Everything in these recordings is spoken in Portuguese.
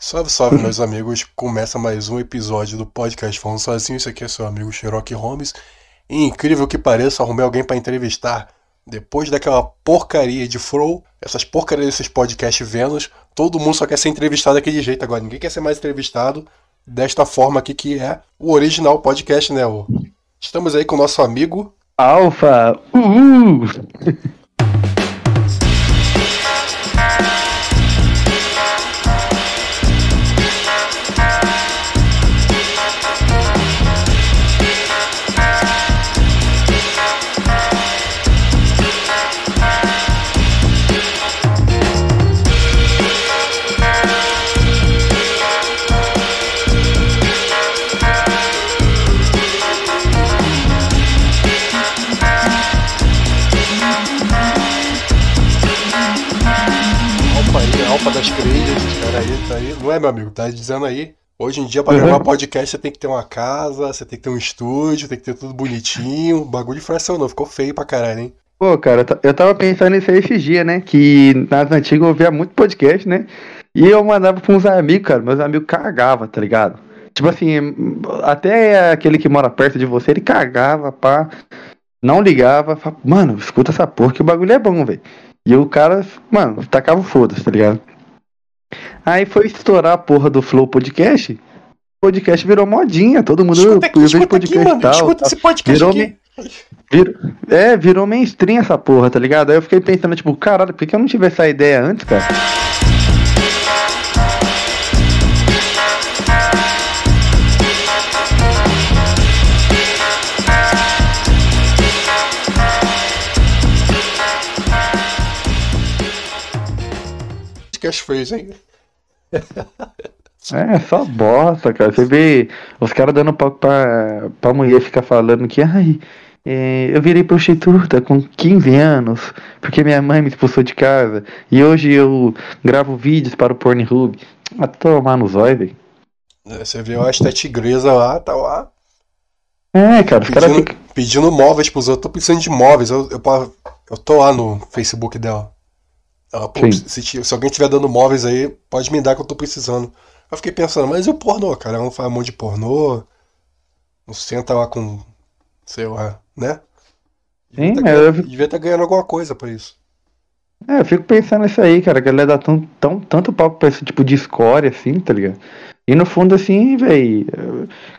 Salve, salve, meus amigos. Começa mais um episódio do podcast Falando Sozinho. Isso aqui é seu amigo Sherlock Holmes. E incrível que pareça, arrumei alguém para entrevistar. Depois daquela porcaria de Flow, essas porcarias desses podcasts Vênus, todo mundo só quer ser entrevistado daquele jeito agora. Ninguém quer ser mais entrevistado desta forma aqui que é o original podcast, né? Estamos aí com o nosso amigo Alfa. Uhul. Das Creias. Cara aí, tá aí. Não é, meu amigo? Tá dizendo aí. Hoje em dia, pra Uhum. gravar podcast, você tem que ter uma casa, você tem que ter um estúdio, tem que ter tudo bonitinho. O bagulho fracionou, ficou feio pra caralho, hein? Pô, cara, eu tava pensando nisso aí esses dias, né? Que nas antigas eu ouvia muito podcast, né? E eu mandava pra uns amigos, cara. Meus amigos cagavam, tá ligado? Tipo assim, até aquele que mora perto de você, ele cagava, pá. Não ligava, falava, mano, escuta essa porra que o bagulho é bom, velho. E o cara, mano, tacava o foda-se, tá ligado? Aí foi estourar a porra do Flow Podcast. O podcast virou modinha, todo mundo Escuta aqui, eu vejo escuta aqui, podcast mano. tal. Escuta esse podcast Virou aqui. me- Vir- É, virou mainstream essa porra, tá ligado? Aí eu fiquei pensando, tipo, caralho, por que eu não tive essa ideia antes, cara? Podcast fez, hein? É, só bosta, cara. Você vê os caras dando palco pra, pra mulher ficar falando que, ai, é, eu virei prostituta com 15 anos, porque minha mãe me expulsou de casa, e hoje eu gravo vídeos para o Pornhub. Ah, tomar no zóio, velho. É, Você viu a Esté Tigresa lá, tá lá, É, cara, os caras pedindo, ficam. pedindo móveis pros outros. Eu tô precisando de móveis. Eu, eu, eu tô lá no Facebook dela. Ela, pô, se, se alguém tiver dando móveis aí, pode me dar que eu tô precisando. Eu fiquei pensando, mas e o pornô, cara? Ela não faz um monte de pornô. Não senta lá com. Sei lá, né? Devia Sim, tá eu vi- devia estar ganhando alguma coisa pra isso. É, eu fico pensando nisso aí, cara, que ela dá tão, tão, tanto palco pra esse tipo de escória, assim, tá ligado? E no fundo, assim, velho.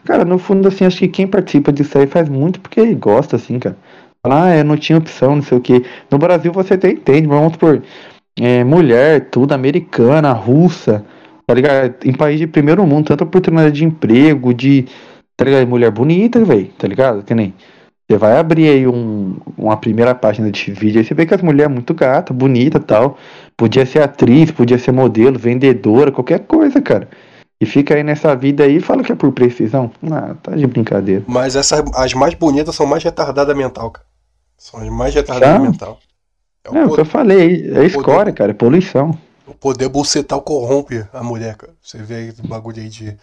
Cara, no fundo, assim, acho que quem participa disso aí faz muito porque gosta, assim, cara. Fala, ah, eu não tinha opção, não sei o quê. No Brasil você até entende, mas vamos por mulher, tudo, americana, russa, tá ligado? Em país de primeiro mundo, tanta oportunidade de emprego, de. Tá ligado? Mulher bonita, velho, tá ligado? Que nem. Você vai abrir aí um, uma primeira página de vídeo, aí você vê que as mulheres é muito gata, bonita tal. Podia ser atriz, podia ser modelo, vendedora, qualquer coisa, cara. E fica aí nessa vida aí e fala que é por precisão. Ah, tá de brincadeira. Mas essas, as mais bonitas são mais retardadas mental, cara. São as mais retardadas mental. É o, É que eu falei, é escória, cara, é poluição. o poder bucetal corrompe a mulher, cara. Você vê aí o bagulho aí de.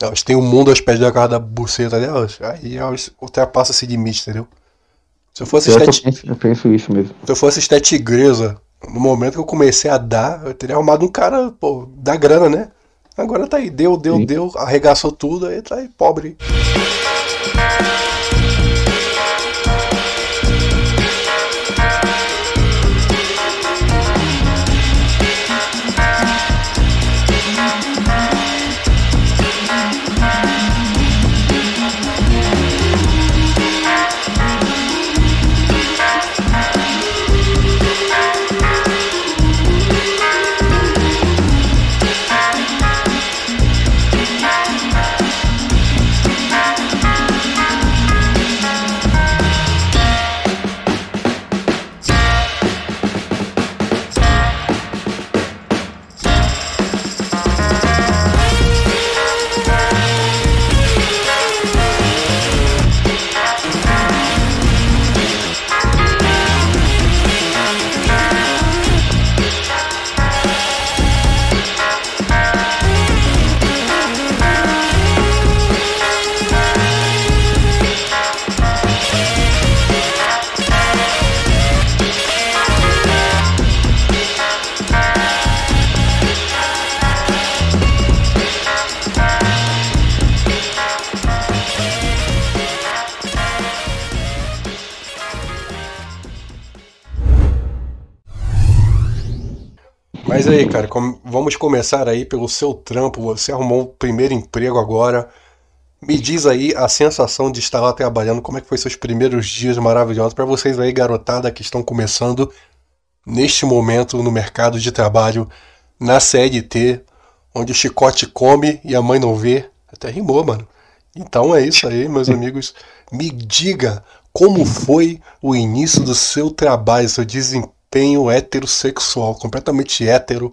Elas têm o mundo aos pés da casa da buceta delas. Aí elas ultrapassam esse limite, entendeu? Se eu fosse Eu, penso, eu penso isso mesmo. se eu fosse esté tigresa, no momento que eu comecei a dar, eu teria arrumado um cara, pô, da grana, né? Agora tá aí, deu, deu, Sim. deu, arregaçou tudo, aí tá aí, pobre. Aí, cara, com... vamos começar aí pelo seu trampo. Você arrumou o primeiro emprego agora. Me diz aí a sensação de estar lá trabalhando, como é que foi seus primeiros dias maravilhosos para vocês aí, garotada, que estão começando neste momento no mercado de trabalho, na CLT, onde o chicote come e a mãe não vê. Até rimou, mano. Então é isso aí, meus amigos. Me diga como foi o início do seu trabalho, seu desempenho heterossexual, completamente hétero,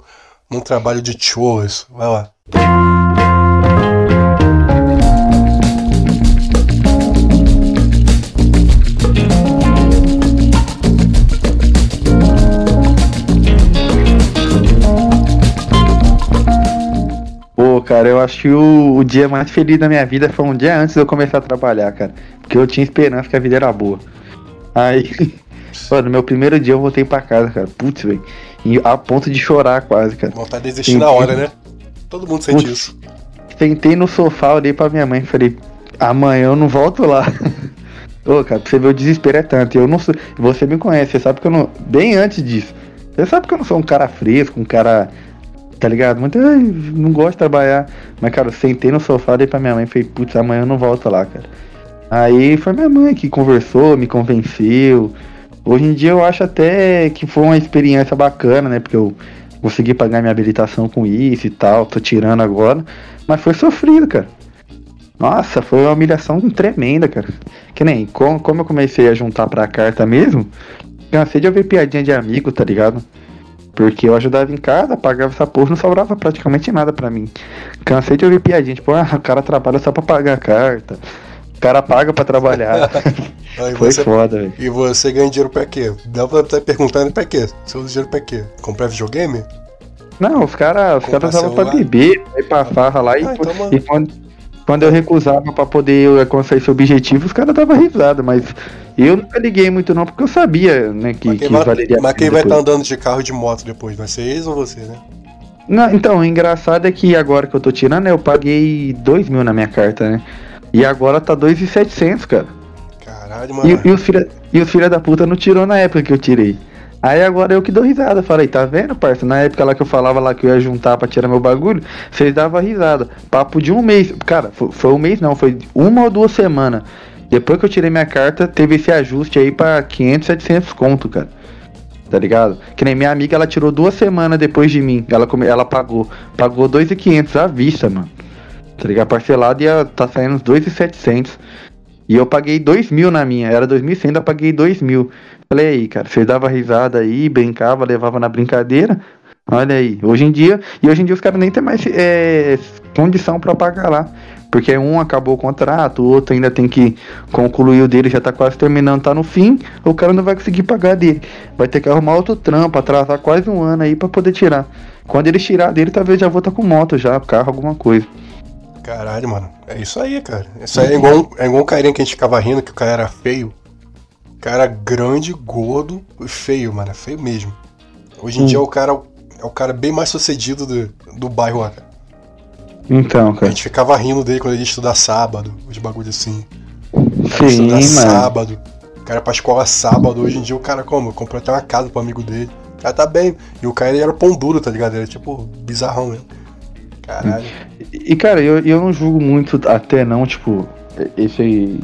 num trabalho de churras. Vai lá. cara, eu acho que o, o, dia mais feliz da minha vida foi um dia antes de eu começar a trabalhar, cara. Porque eu tinha esperança que a vida era boa. Aí, pô, no meu primeiro dia eu voltei pra casa, cara. Putz, velho. A ponto de chorar quase, cara. Vontade de desistir na hora, né? Todo mundo sente Putz, isso. Sentei no sofá, olhei pra minha mãe e falei, amanhã eu não volto lá. Ô, cara, pra você ver o desespero é tanto. Eu não sou. Você me conhece, você sabe que eu não. Bem antes disso. Você sabe que eu não sou um cara fresco, um cara tá ligado? Muito, não gosto de trabalhar. Mas, cara, eu sentei no sofá, dei pra minha mãe e falei, putz, amanhã eu não volto lá, cara. Aí foi minha mãe que conversou, me convenceu. Hoje em dia eu acho até que foi uma experiência bacana, né? Porque eu consegui pagar minha habilitação com isso e tal, tô tirando agora. Mas foi sofrido, cara. Nossa, foi uma humilhação tremenda, cara. Que nem, como, como eu comecei a juntar pra carta mesmo, cansei de ouvir piadinha de amigo, tá ligado? Porque eu ajudava em casa, pagava essa porra, não sobrava praticamente nada pra mim. Cansei de ouvir piadinha, tipo, ah, o cara trabalha só pra pagar a carta. O cara paga pra trabalhar. Foi você, foda, velho. E você ganha dinheiro pra quê? Dá pra estar perguntando pra quê? Você usa dinheiro pra quê? Comprar videogame? Não, os caras os cara usavam pra beber, pra ir pra farra lá ah, e, então, e quando, quando eu recusava pra poder alcançar esse objetivo, os caras davam risada, mas eu nunca liguei muito não, porque eu sabia, né, que, mas que vai, valeria Mas quem vai estar tá andando de carro de moto depois? Vai ser eles ou você, né? Não, então, o engraçado é que agora que eu tô tirando, eu paguei 2 mil na minha carta, né? E agora tá 2,700, cara. Caralho, mano. E, e os filha, e os filha da puta não tirou na época que eu tirei. Aí agora eu que dou risada. Falei, tá vendo, parça? Na época lá que eu falava lá que eu ia juntar pra tirar meu bagulho, vocês davam risada. Papo de um mês. Cara, foi, foi um mês não, foi uma ou duas semanas. Depois que eu tirei minha carta, teve esse ajuste aí pra 500, 700 conto, cara. Tá ligado? Que nem minha amiga, ela tirou duas semanas depois de mim. Ela, ela pagou. Pagou 2,500 à vista, mano. Tá ligado? Parcelado ia tá saindo uns 2,700. E eu paguei 2 mil na minha. Era 2.100, eu paguei 2 mil. Falei aí, cara, você dava risada aí, brincava, levava na brincadeira. Olha aí, hoje em dia, e hoje em dia os caras nem tem mais é, condição para pagar lá. Porque um acabou o contrato, o outro ainda tem que concluir o dele, já tá quase terminando, tá no fim, o cara não vai conseguir pagar dele. Vai ter que arrumar outro trampo, atrasar quase um ano aí para poder tirar. Quando ele tirar dele, talvez já volta com moto já, carro, alguma coisa. Caralho, mano. É isso aí, cara. Isso aí é igual, é igual um carinha que a gente ficava rindo que o cara era feio. Cara grande, gordo e feio, mano. É feio mesmo. Hoje em hum. dia é o cara é o cara bem mais sucedido do, do bairro lá, cara. Então, cara. A gente ficava rindo dele quando ele ia estudar sábado, os bagulho assim. Sim, mano. sábado. O cara ia pra escola sábado. Hoje em dia o cara como? Comprou até uma casa pro amigo dele. O cara tá bem. E o cara ele era pão duro, tá ligado? Ele era tipo bizarrão mesmo. Caralho. E, cara, eu, eu não julgo muito até não, tipo, esse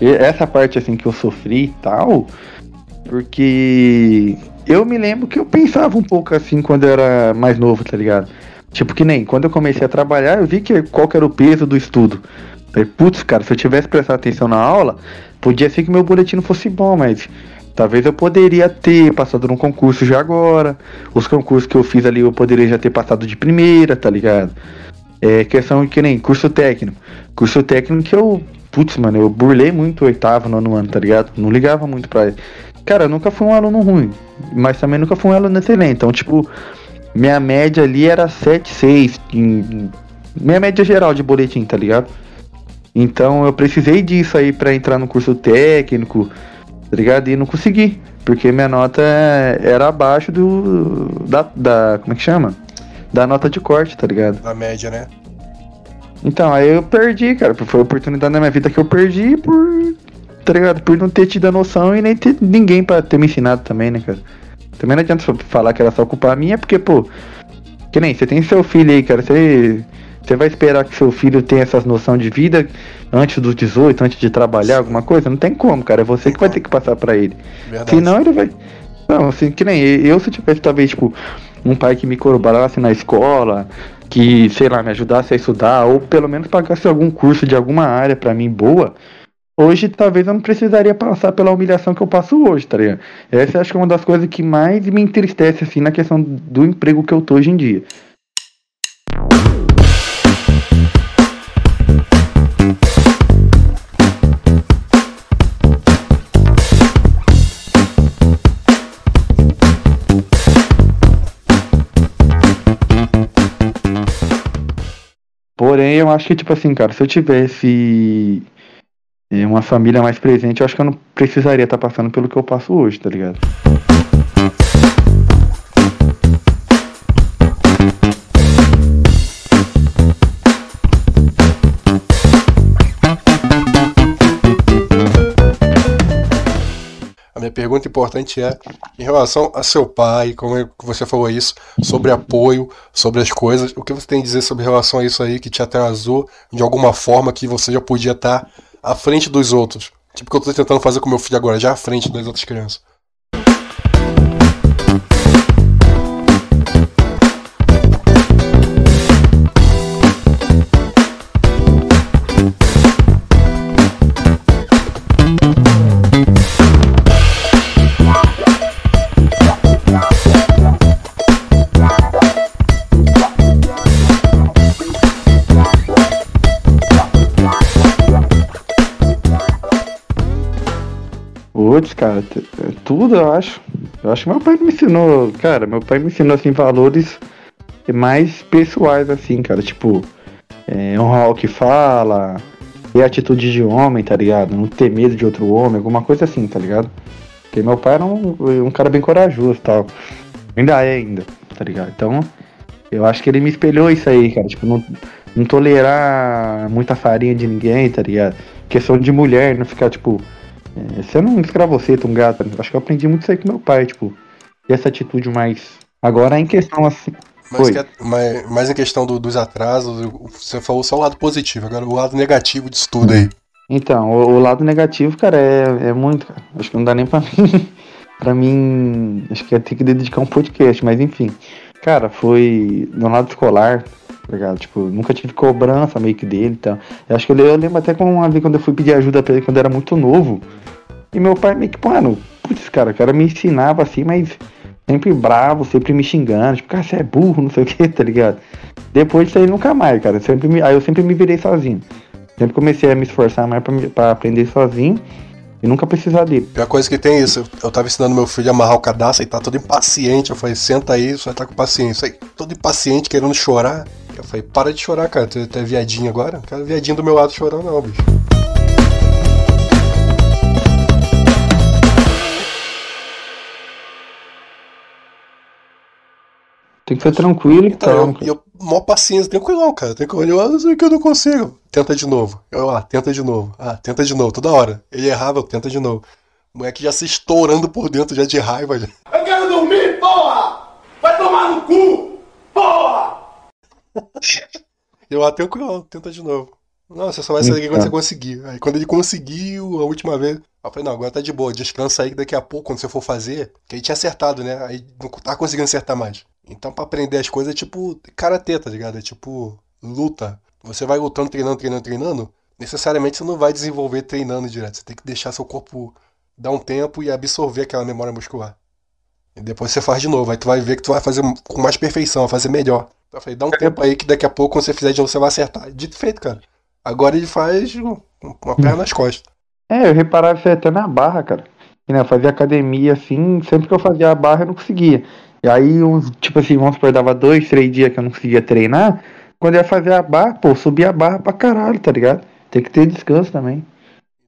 essa parte assim que eu sofri e tal, porque eu me lembro que eu pensava um pouco assim quando eu era mais novo, tá ligado? Tipo que nem quando eu comecei a trabalhar, eu vi que qual que era o peso do estudo. Putz, cara, se eu tivesse prestado atenção na aula, podia ser que meu boletim fosse bom, mas talvez eu poderia ter passado num concurso já agora. Os concursos que eu fiz ali eu poderia já ter passado de primeira, tá ligado? É questão que nem curso técnico. Curso técnico que eu putz, mano, eu burlei muito o oitavo, nono ano, tá ligado? Não ligava muito pra. Cara, eu nunca fui um aluno ruim, mas também nunca fui um aluno excelente. Então, tipo, minha média ali era 7, 6. Em, minha média geral de boletim, tá ligado? Então eu precisei disso aí para entrar no curso técnico, tá ligado? E não consegui, porque minha nota era abaixo do. da. da como é que chama? Da nota de corte, tá ligado? Da média, né? Então, aí eu perdi, cara. Foi a oportunidade na minha vida que eu perdi por. Tá ligado? Por não ter tido a noção e nem ter ninguém pra ter me ensinado também, né, cara? Também não adianta falar que era só culpa minha, porque, pô, Que nem você tem seu filho aí, cara. Você, você vai esperar que seu filho tenha essas noção de vida antes dos 18, antes de trabalhar, alguma coisa? Não tem como, cara. É você que vai ter que passar para ele. Verdade. Senão ele vai. Não, assim, que nem eu, se eu tivesse talvez, tipo, um pai que me corroborasse na escola, que, sei lá, me ajudasse a estudar, ou pelo menos pagasse algum curso de alguma área para mim boa, hoje talvez eu não precisaria passar pela humilhação que eu passo hoje, tá ligado? Essa acho que é uma das coisas que mais me entristece, assim, na questão do emprego que eu tô hoje em dia. Porém, eu acho que, tipo assim, cara, se eu tivesse é, uma família mais presente, eu acho que eu não precisaria estar tá passando pelo que eu passo hoje, tá ligado? Pergunta importante é, em relação a seu pai, como é você falou isso, sobre apoio, sobre as coisas, o que você tem a dizer sobre relação a isso aí que te atrasou de alguma forma que você já podia estar à frente dos outros? Tipo o que eu estou tentando fazer com meu filho agora, já à frente das outras crianças. Putz, cara, tudo eu acho. Eu acho que meu pai me ensinou, cara, meu pai me ensinou assim valores mais pessoais assim, cara, tipo, é, honrar o que fala, ter atitude de homem, tá ligado? Não ter medo de outro homem, alguma coisa assim, tá ligado? Porque meu pai era um, um cara bem corajoso tal. Ainda é ainda, tá ligado? Então, eu acho que ele me espelhou isso aí, cara. Tipo, não, não tolerar muita farinha de ninguém, tá ligado? Questão de mulher, não ficar, tipo, é, você não escravoceta um gato. Acho que eu aprendi muito isso aí com meu pai, tipo, essa atitude mais. Agora em questão assim. Mas, que, é, mas, mas em questão do, dos atrasos, você falou só o lado positivo, agora o lado negativo disso tudo aí. Então, o, o lado negativo, cara, é, é muito, cara. Acho que não dá nem pra mim. pra mim, acho que ia ter que dedicar um podcast, mas enfim. Cara, foi no lado escolar, tá ligado? Tipo, nunca tive cobrança meio que dele e tá? Eu acho que eu, eu lembro até com uma vez quando eu fui pedir ajuda pra ele quando eu era muito novo. E meu pai meio que, mano, putz, cara, o cara me ensinava assim, mas sempre bravo, sempre me xingando, tipo, cara, você é burro, não sei o que, tá ligado? Depois disso aí nunca mais, cara. Sempre me, aí eu sempre me virei sozinho. Sempre comecei a me esforçar mais pra, pra aprender sozinho e nunca precisar dele. Pior coisa que tem isso, eu tava ensinando meu filho a amarrar o cadastro e tá todo impaciente. Eu falei, senta aí, só tá com paciência. Aí, todo impaciente, querendo chorar. Eu falei, para de chorar, cara. Tu, é viadinho agora? Não quero viadinho do meu lado chorando, não, bicho. Tem que ser tranquilo então. então eu, eu, mó paciência, tranquilão, cara. Tranquilo. Eu sei que eu não consigo. Tenta de novo. Eu, ah, tenta de novo. Ah, tenta de novo. Toda hora. Ele errava, eu tenta de novo. O moleque já se estourando por dentro, já de raiva. Já. Eu quero dormir, porra! Vai tomar no cu! Porra! eu, ah, tranquilo, tenta de novo. Não, você só vai sair daqui quando você conseguir. Aí quando ele conseguiu a última vez, eu falei, não, agora tá de boa, descansa aí que daqui a pouco, quando você for fazer, que aí tinha acertado, né? Aí não tá conseguindo acertar mais. Então, para aprender as coisas é tipo karatê, tá ligado? É tipo luta. Você vai lutando, treinando, treinando, treinando. Necessariamente você não vai desenvolver treinando direto. Você tem que deixar seu corpo dar um tempo e absorver aquela memória muscular. E depois você faz de novo. Aí tu vai ver que tu vai fazer com mais perfeição, vai fazer melhor. Eu falei, dá um tempo aí que daqui a pouco, quando você fizer de novo, você vai acertar. Dito feito, cara. Agora ele faz uma perna nas costas. É, eu reparava isso até na barra, cara. Eu fazia academia assim, sempre que eu fazia a barra eu não conseguia. E aí, uns, tipo assim, vamos supor, dava dois, três dias que eu não conseguia treinar. Quando eu ia fazer a barra, pô, subia a barra pra caralho, tá ligado? Tem que ter descanso também.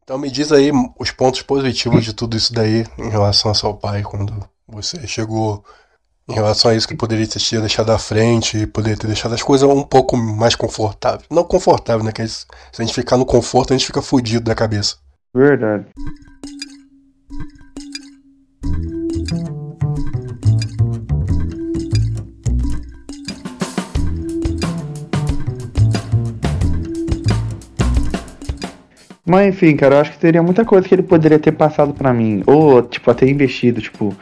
Então me diz aí os pontos positivos de tudo isso daí em relação ao seu pai, quando você chegou em relação a isso que poderia ter te deixado à frente, poderia ter deixado as coisas um pouco mais confortáveis. Não confortável, né? Que se a gente ficar no conforto, a gente fica fudido da cabeça. Verdade. Mas enfim, cara, eu acho que teria muita coisa que ele poderia ter passado para mim. Ou, tipo, até investido, tipo.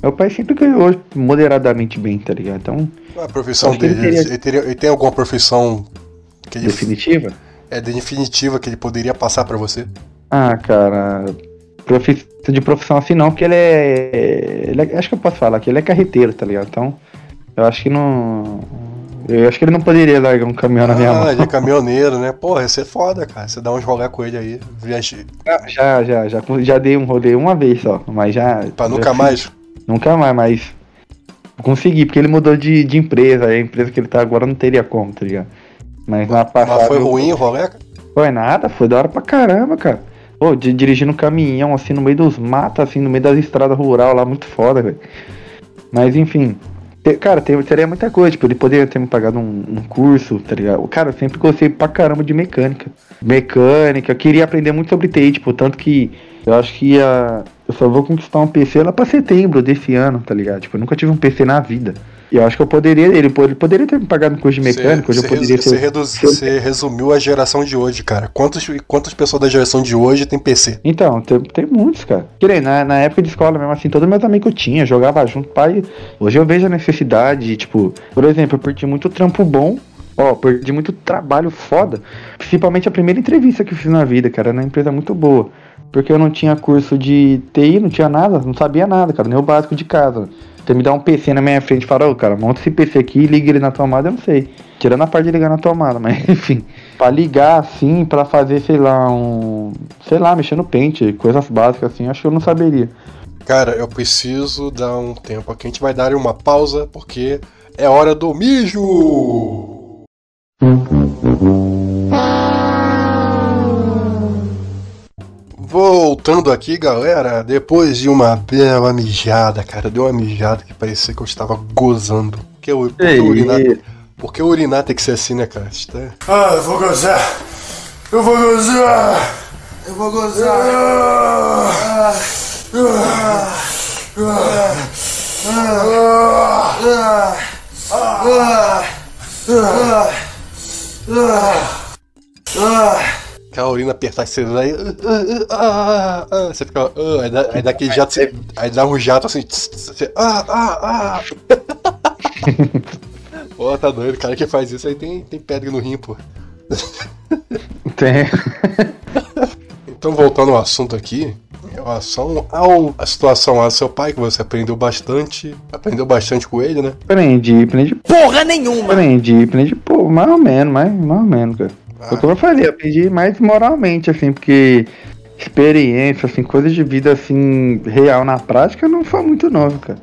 Meu pai sempre ganhou moderadamente bem, tá ligado? Então. A profissão dele. Teria... Ele, teria, ele tem alguma profissão. Ele... Definitiva? É, definitiva que ele poderia passar para você? Ah, cara. Profi... De profissão assim não, porque ele é... ele é- Acho que eu posso falar que ele é carreteiro, tá ligado? Então, eu acho que não. Eu acho que ele não poderia largar um caminhão na minha mão. Ah, ele é caminhoneiro, né? Porra, ia ser foda, cara. Você dá uns rolê com ele aí. Viaja... Já, já, já, já dei um rolê uma vez só, mas já. Pra já nunca fiz- mais. Nunca mais, mas. Consegui, porque ele mudou de, de empresa, a empresa que ele tá agora não teria como, tá ligado? Mas na passada. Mas foi ruim o rolê? Foi nada, foi da hora pra caramba, cara. Pô, de, dirigindo um caminhão, assim, no meio dos matos, assim, no meio das estradas rural lá, muito foda, velho. Mas, enfim. te- Cara, teria muita coisa, tipo, ele poderia ter me pagado um, um curso, tá ligado? Cara, eu sempre gostei pra caramba de mecânica. Mecânica, eu queria aprender muito sobre TI, tipo, tanto que eu acho que ia, eu só vou conquistar um PC lá pra setembro desse ano, tá ligado? Tipo, eu nunca tive um PC na vida. E eu acho que eu poderia, ele, po- ele poderia ter me pagado um curso de mecânica, hoje eu você, poderia ter... você reduz- você resumiu a geração de hoje, cara. Quantos, quantas pessoas da geração de hoje tem PC? Então, tem, tem muitos, cara. Nem na, na época de escola mesmo, assim, todos meus amigos eu tinha, jogava junto, pai. Hoje eu vejo a necessidade, tipo, por exemplo, eu perdi muito trampo bom, ó, perdi muito trabalho foda. Principalmente a primeira entrevista que eu fiz na vida, cara, na empresa muito boa. Porque eu não tinha curso de TI, não tinha nada, não sabia nada, cara, nem o básico de casa. Você me dá um PC na minha frente e fala, ô cara, monta esse PC aqui e liga ele na tomada, eu não sei. Tirando a parte de ligar na tomada, mas enfim. Pra ligar assim, pra fazer, sei lá, um. Sei lá, mexer no pente, coisas básicas assim, acho que eu não saberia. Cara, eu preciso dar um tempo aqui. A gente vai dar uma pausa porque é hora do mijo! Voltando aqui, galera, depois de uma bela mijada, cara, deu uma mijada que parecia que eu estava gozando. Porque, eu, porque, urinar, porque urinar tem que ser assim, né, cara? Tá- Ah, eu vou gozar. Eu vou gozar. Eu vou gozar. Aquela urina apertar você vai. ah, ah, ah, Você fica. ah, aí, dá, aí dá aquele jato. você- Aí dá um jato assim. tss, tss, Você, ah, ah, ah. Pô, tá doido. O cara que faz isso aí tem, tem pedra no rim, pô. Tem. Então, voltando ao assunto aqui, em relação ao, a situação lá do seu pai, que você aprendeu bastante. Aprendeu bastante com ele, né? Aprendi, aprendi. Porra nenhuma! Aprendi, aprendi, pô, mais ou menos, mais, mais ou menos, cara. Ah. Foi como eu falei, aprendi mais moralmente, assim, porque experiência, assim, coisas de vida, assim, real na prática não foi muito novo, cara.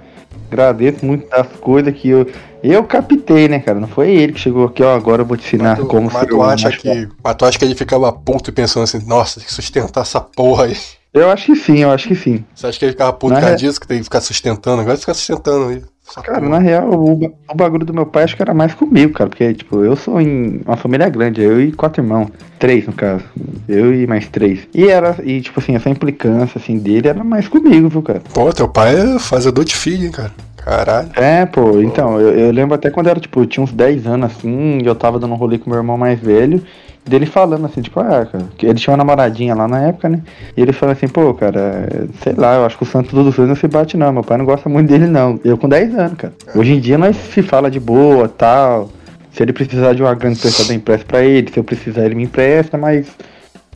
Agradeço muito das coisas que eu. Eu captei, né, cara? Não foi ele que chegou aqui, ó, agora eu vou te ensinar Mas tu, como mas tu um acha que. Mas tu acha que ele ficava puto e pensando assim, nossa, tem que sustentar essa porra aí. Eu acho que sim, eu acho que sim. Você acha que ele ficava puto por causa disso, que tem que ficar sustentando? Agora fica sustentando aí. Essa Cara, porra. na real, o, o bagulho do meu pai acho que era mais comigo, cara. Porque, tipo, eu sou em uma família grande, eu e quatro irmãos. Três, no caso. Eu e mais três. E era, e tipo assim, essa implicância, assim, dele era mais comigo, viu, cara? Pô, teu pai é fazedor de filho, hein, cara. Caralho. É, pô, então, eu, eu lembro até quando era, tipo, eu tinha uns 10 anos, assim, e eu tava dando um rolê com meu irmão mais velho, dele falando assim, tipo, ah, cara, ele tinha uma namoradinha lá na época, né? E ele falou assim, pô, cara, sei lá, eu acho que o Santos dos dois não se bate não, meu pai não gosta muito dele não. Eu com 10 anos, cara. Hoje em dia nós se fala de boa, tal. Se ele precisar de uma grande emprestada, eu empresto pra ele, se eu precisar ele me empresta, mas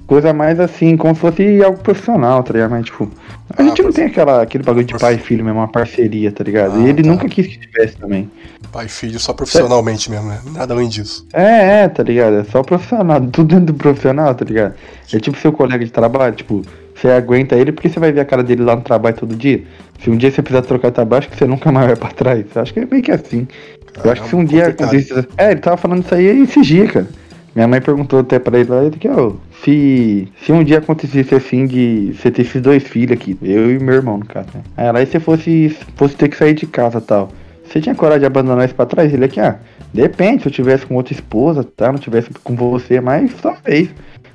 coisa mais assim, como se fosse algo profissional, tá ligado? Mas, tipo, a Ah, gente não tem aquela, aquele bagulho de pai e filho mesmo, uma parceria, tá ligado? Ah, e ele tá. nunca quis que tivesse também. Pai e filho só profissionalmente mesmo, né? Nada além disso. É, é, tá ligado? É só profissional, tudo dentro do profissional, tá ligado? É tipo seu colega de trabalho, tipo, você aguenta ele porque você vai ver a cara dele lá no trabalho todo dia. Se um dia você precisar trocar de trabalho, acho que você nunca mais vai pra trás. Acho que é meio que assim. Eu acho que se um dia complicado. acontecesse. É, ele tava falando isso aí esses dias, cara. Minha mãe perguntou até pra ele lá, ele que, ó, se, se um dia acontecesse assim de você ter esses dois filhos aqui, eu e meu irmão, no caso, né? Aí lá e você fosse, fosse ter que sair de casa e tal. Você tinha coragem de abandonar isso pra trás? Ele aqui, ah, depende, se eu tivesse com outra esposa, tá? Não tivesse com você, mas talvez.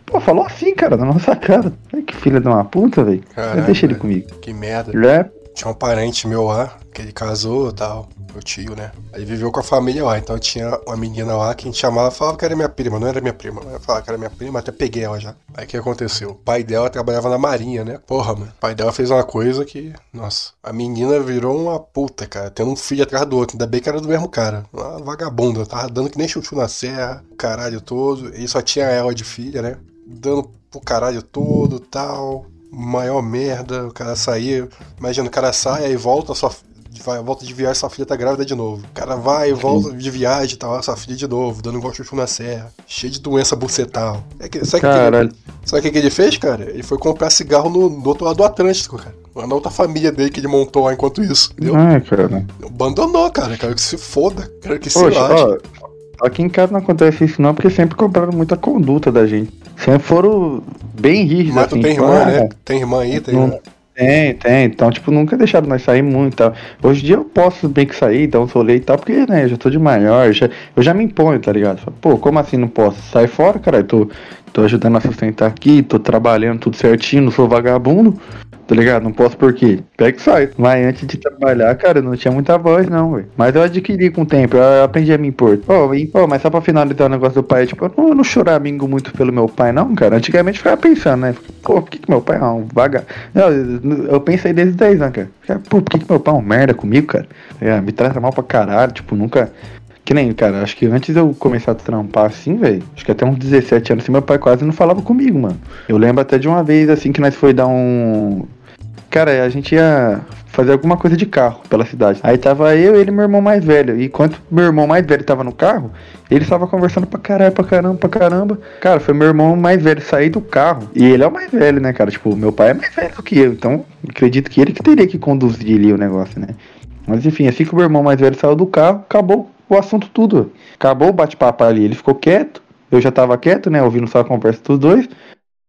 Pô, falou assim, cara, na nossa cara. Que filha de uma puta, velho. Deixa ele comigo. Que merda. É, Tinha um parente meu lá, que ele casou e tal, meu tio, né? Aí viveu com a família lá, então tinha uma menina lá que a gente chamava, falava que era minha prima, não era minha prima, eu falava que era minha prima, até peguei ela já. Aí o que aconteceu? O pai dela trabalhava na marinha, né? Porra, mano. O pai dela fez uma coisa que, nossa, a menina virou uma puta, cara, tendo um filho atrás do outro, ainda bem que era do mesmo cara, uma vagabunda, tava dando que nem chuchu na serra, caralho todo, e só tinha ela de filha, né? Dando pro caralho todo tal maior merda, o cara sair. Imagina, o cara sai e volta, sua, vai, volta de viagem, sua filha tá grávida de novo. O cara vai volta de viagem, tá lá, sua filha de novo, dando igual chuchu na serra, cheio de doença bucetal. É que, sabe o que, ele, sabe que ele fez, cara? Ele foi comprar cigarro no, no outro lado do Atlântico, cara. Na outra família dele que ele montou lá enquanto isso. Entendeu? Ah, cara. Abandonou, cara. Quero que se foda. Quero que Poxa, se lade. Aqui em casa não acontece isso não, porque sempre compraram muita conduta da gente. Sempre foram bem rígidos. Mas assim, tu tem irmã, ah, né? Tem irmã aí, tem não, Tem, tem. Então, tipo, nunca deixaram nós sair muito e tal. Hoje em dia eu posso bem que sair, dar um rolê e tal, porque, né, eu já tô de maior, já, eu já me imponho, tá ligado? Pô, como assim não posso? Sai fora, cara, eu tô, ajudando a sustentar aqui, tô trabalhando tudo certinho, não sou vagabundo tá ligado? Não posso por quê? Pega e sai. Mas antes de trabalhar, cara, não tinha muita voz, não, velho. Mas eu adquiri com o tempo, eu aprendi a me impor. Pô, e, pô, mas só pra finalizar o negócio do pai, tipo, eu não, eu não choramingo muito pelo meu pai, não, cara. Antigamente eu ficava pensando, né? Pô, por que, que meu pai é um vaga? Eu, eu pensei desde 10 anos, cara. Pô, por que, que meu pai é um merda comigo, cara? É, me trata mal pra caralho, tipo, nunca. Que nem, cara, acho que antes eu começar a trampar assim, velho, acho que até uns 17 anos assim, meu pai quase não falava comigo, mano. Eu lembro até de uma vez, assim, que nós foi dar um. Cara, a gente ia fazer alguma coisa de carro pela cidade. Aí tava eu e ele meu irmão mais velho. E enquanto meu irmão mais velho tava no carro, ele estava conversando pra caralho, pra caramba, pra caramba. Cara, foi meu irmão mais velho sair do carro. E ele é o mais velho, né, cara? Tipo, meu pai é mais velho do que eu. Então, acredito que ele que teria que conduzir ali o negócio, né? Mas enfim, assim que o meu irmão mais velho saiu do carro, acabou o assunto tudo. Acabou o bate-papo ali. Ele ficou quieto. Eu já tava quieto, né? Ouvindo só a conversa dos dois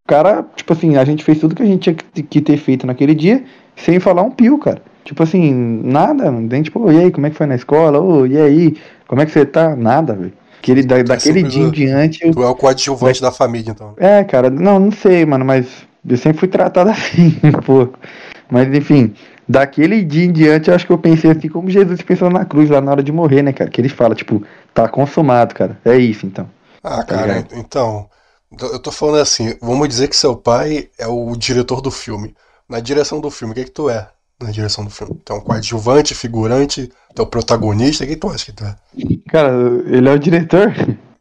cara, tipo assim, a gente fez tudo que a gente tinha que ter feito naquele dia, sem falar um pio, cara. Tipo assim, nada, nem tipo, e aí, como é que foi na escola? Ô, e aí, como é que você tá? Nada, velho. Aquele, da, é daquele dia em diante. Tu é o coadjuvante da família, então. É, cara, não, não sei, mano, mas eu sempre fui tratado assim, pô. Mas enfim, daquele dia em diante, eu acho que eu pensei assim, como Jesus pensou na cruz lá na hora de morrer, né, cara? Que ele fala, tipo, tá consumado, cara. É isso, então. Ah, tá cara, então. Eu tô falando assim, vamos dizer que seu pai é o diretor do filme. Na direção do filme, o que, é que tu é? Na direção do filme. Tu é um coadjuvante, figurante, tu é o protagonista, o que tu acha que tu é? Cara, ele é o diretor?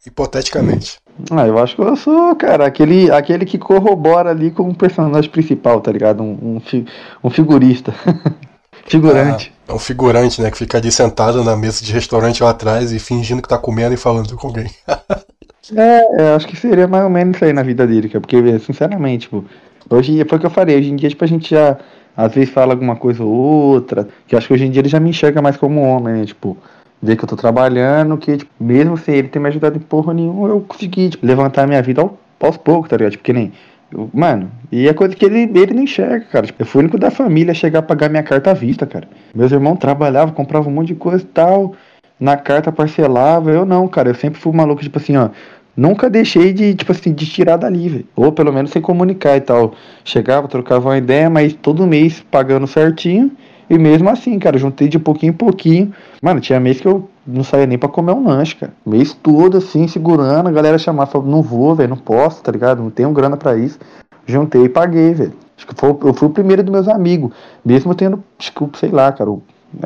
Hipoteticamente. Ah, eu acho que eu sou, cara, aquele, aquele que corrobora ali com o personagem principal, tá ligado? Um, um, um figurista. figurante. Ah, é um figurante, né? Que fica ali sentado na mesa de restaurante lá atrás e fingindo que tá comendo e falando com alguém. É, eu acho que seria mais ou menos isso aí na vida dele, cara. Porque, sinceramente, tipo, hoje foi o que eu falei, hoje em dia, tipo, a gente já às vezes fala alguma coisa ou outra. Que eu acho que hoje em dia ele já me enxerga mais como homem, né? Tipo, ver que eu tô trabalhando, que, tipo, mesmo sem ele ter me ajudado em porra nenhuma, eu consegui, tipo, levantar a minha vida ao, aos poucos, tá ligado? Tipo, que nem. Eu, mano, e é coisa que ele, ele não enxerga, cara. Tipo, eu fui o único da família a chegar a pagar minha carta à vista, cara. Meus irmãos trabalhavam, compravam um monte de coisa e tal. Na carta parcelava, eu não, cara. Eu sempre fui maluco, tipo assim, ó nunca deixei de, tipo assim, de tirar dali, velho. Ou pelo menos sem comunicar e tal. Chegava, trocava uma ideia, mas todo mês pagando certinho. E mesmo assim, cara, juntei de pouquinho em pouquinho. Mano, tinha mês que eu não saía nem pra comer um lanche, cara. Mês todo assim, segurando, a galera chamava, falava, não vou, velho, não posso, tá ligado? Não tenho grana para isso. Juntei e paguei, velho. Acho que foi, eu fui o primeiro dos meus amigos. Mesmo tendo, desculpa, sei lá, cara,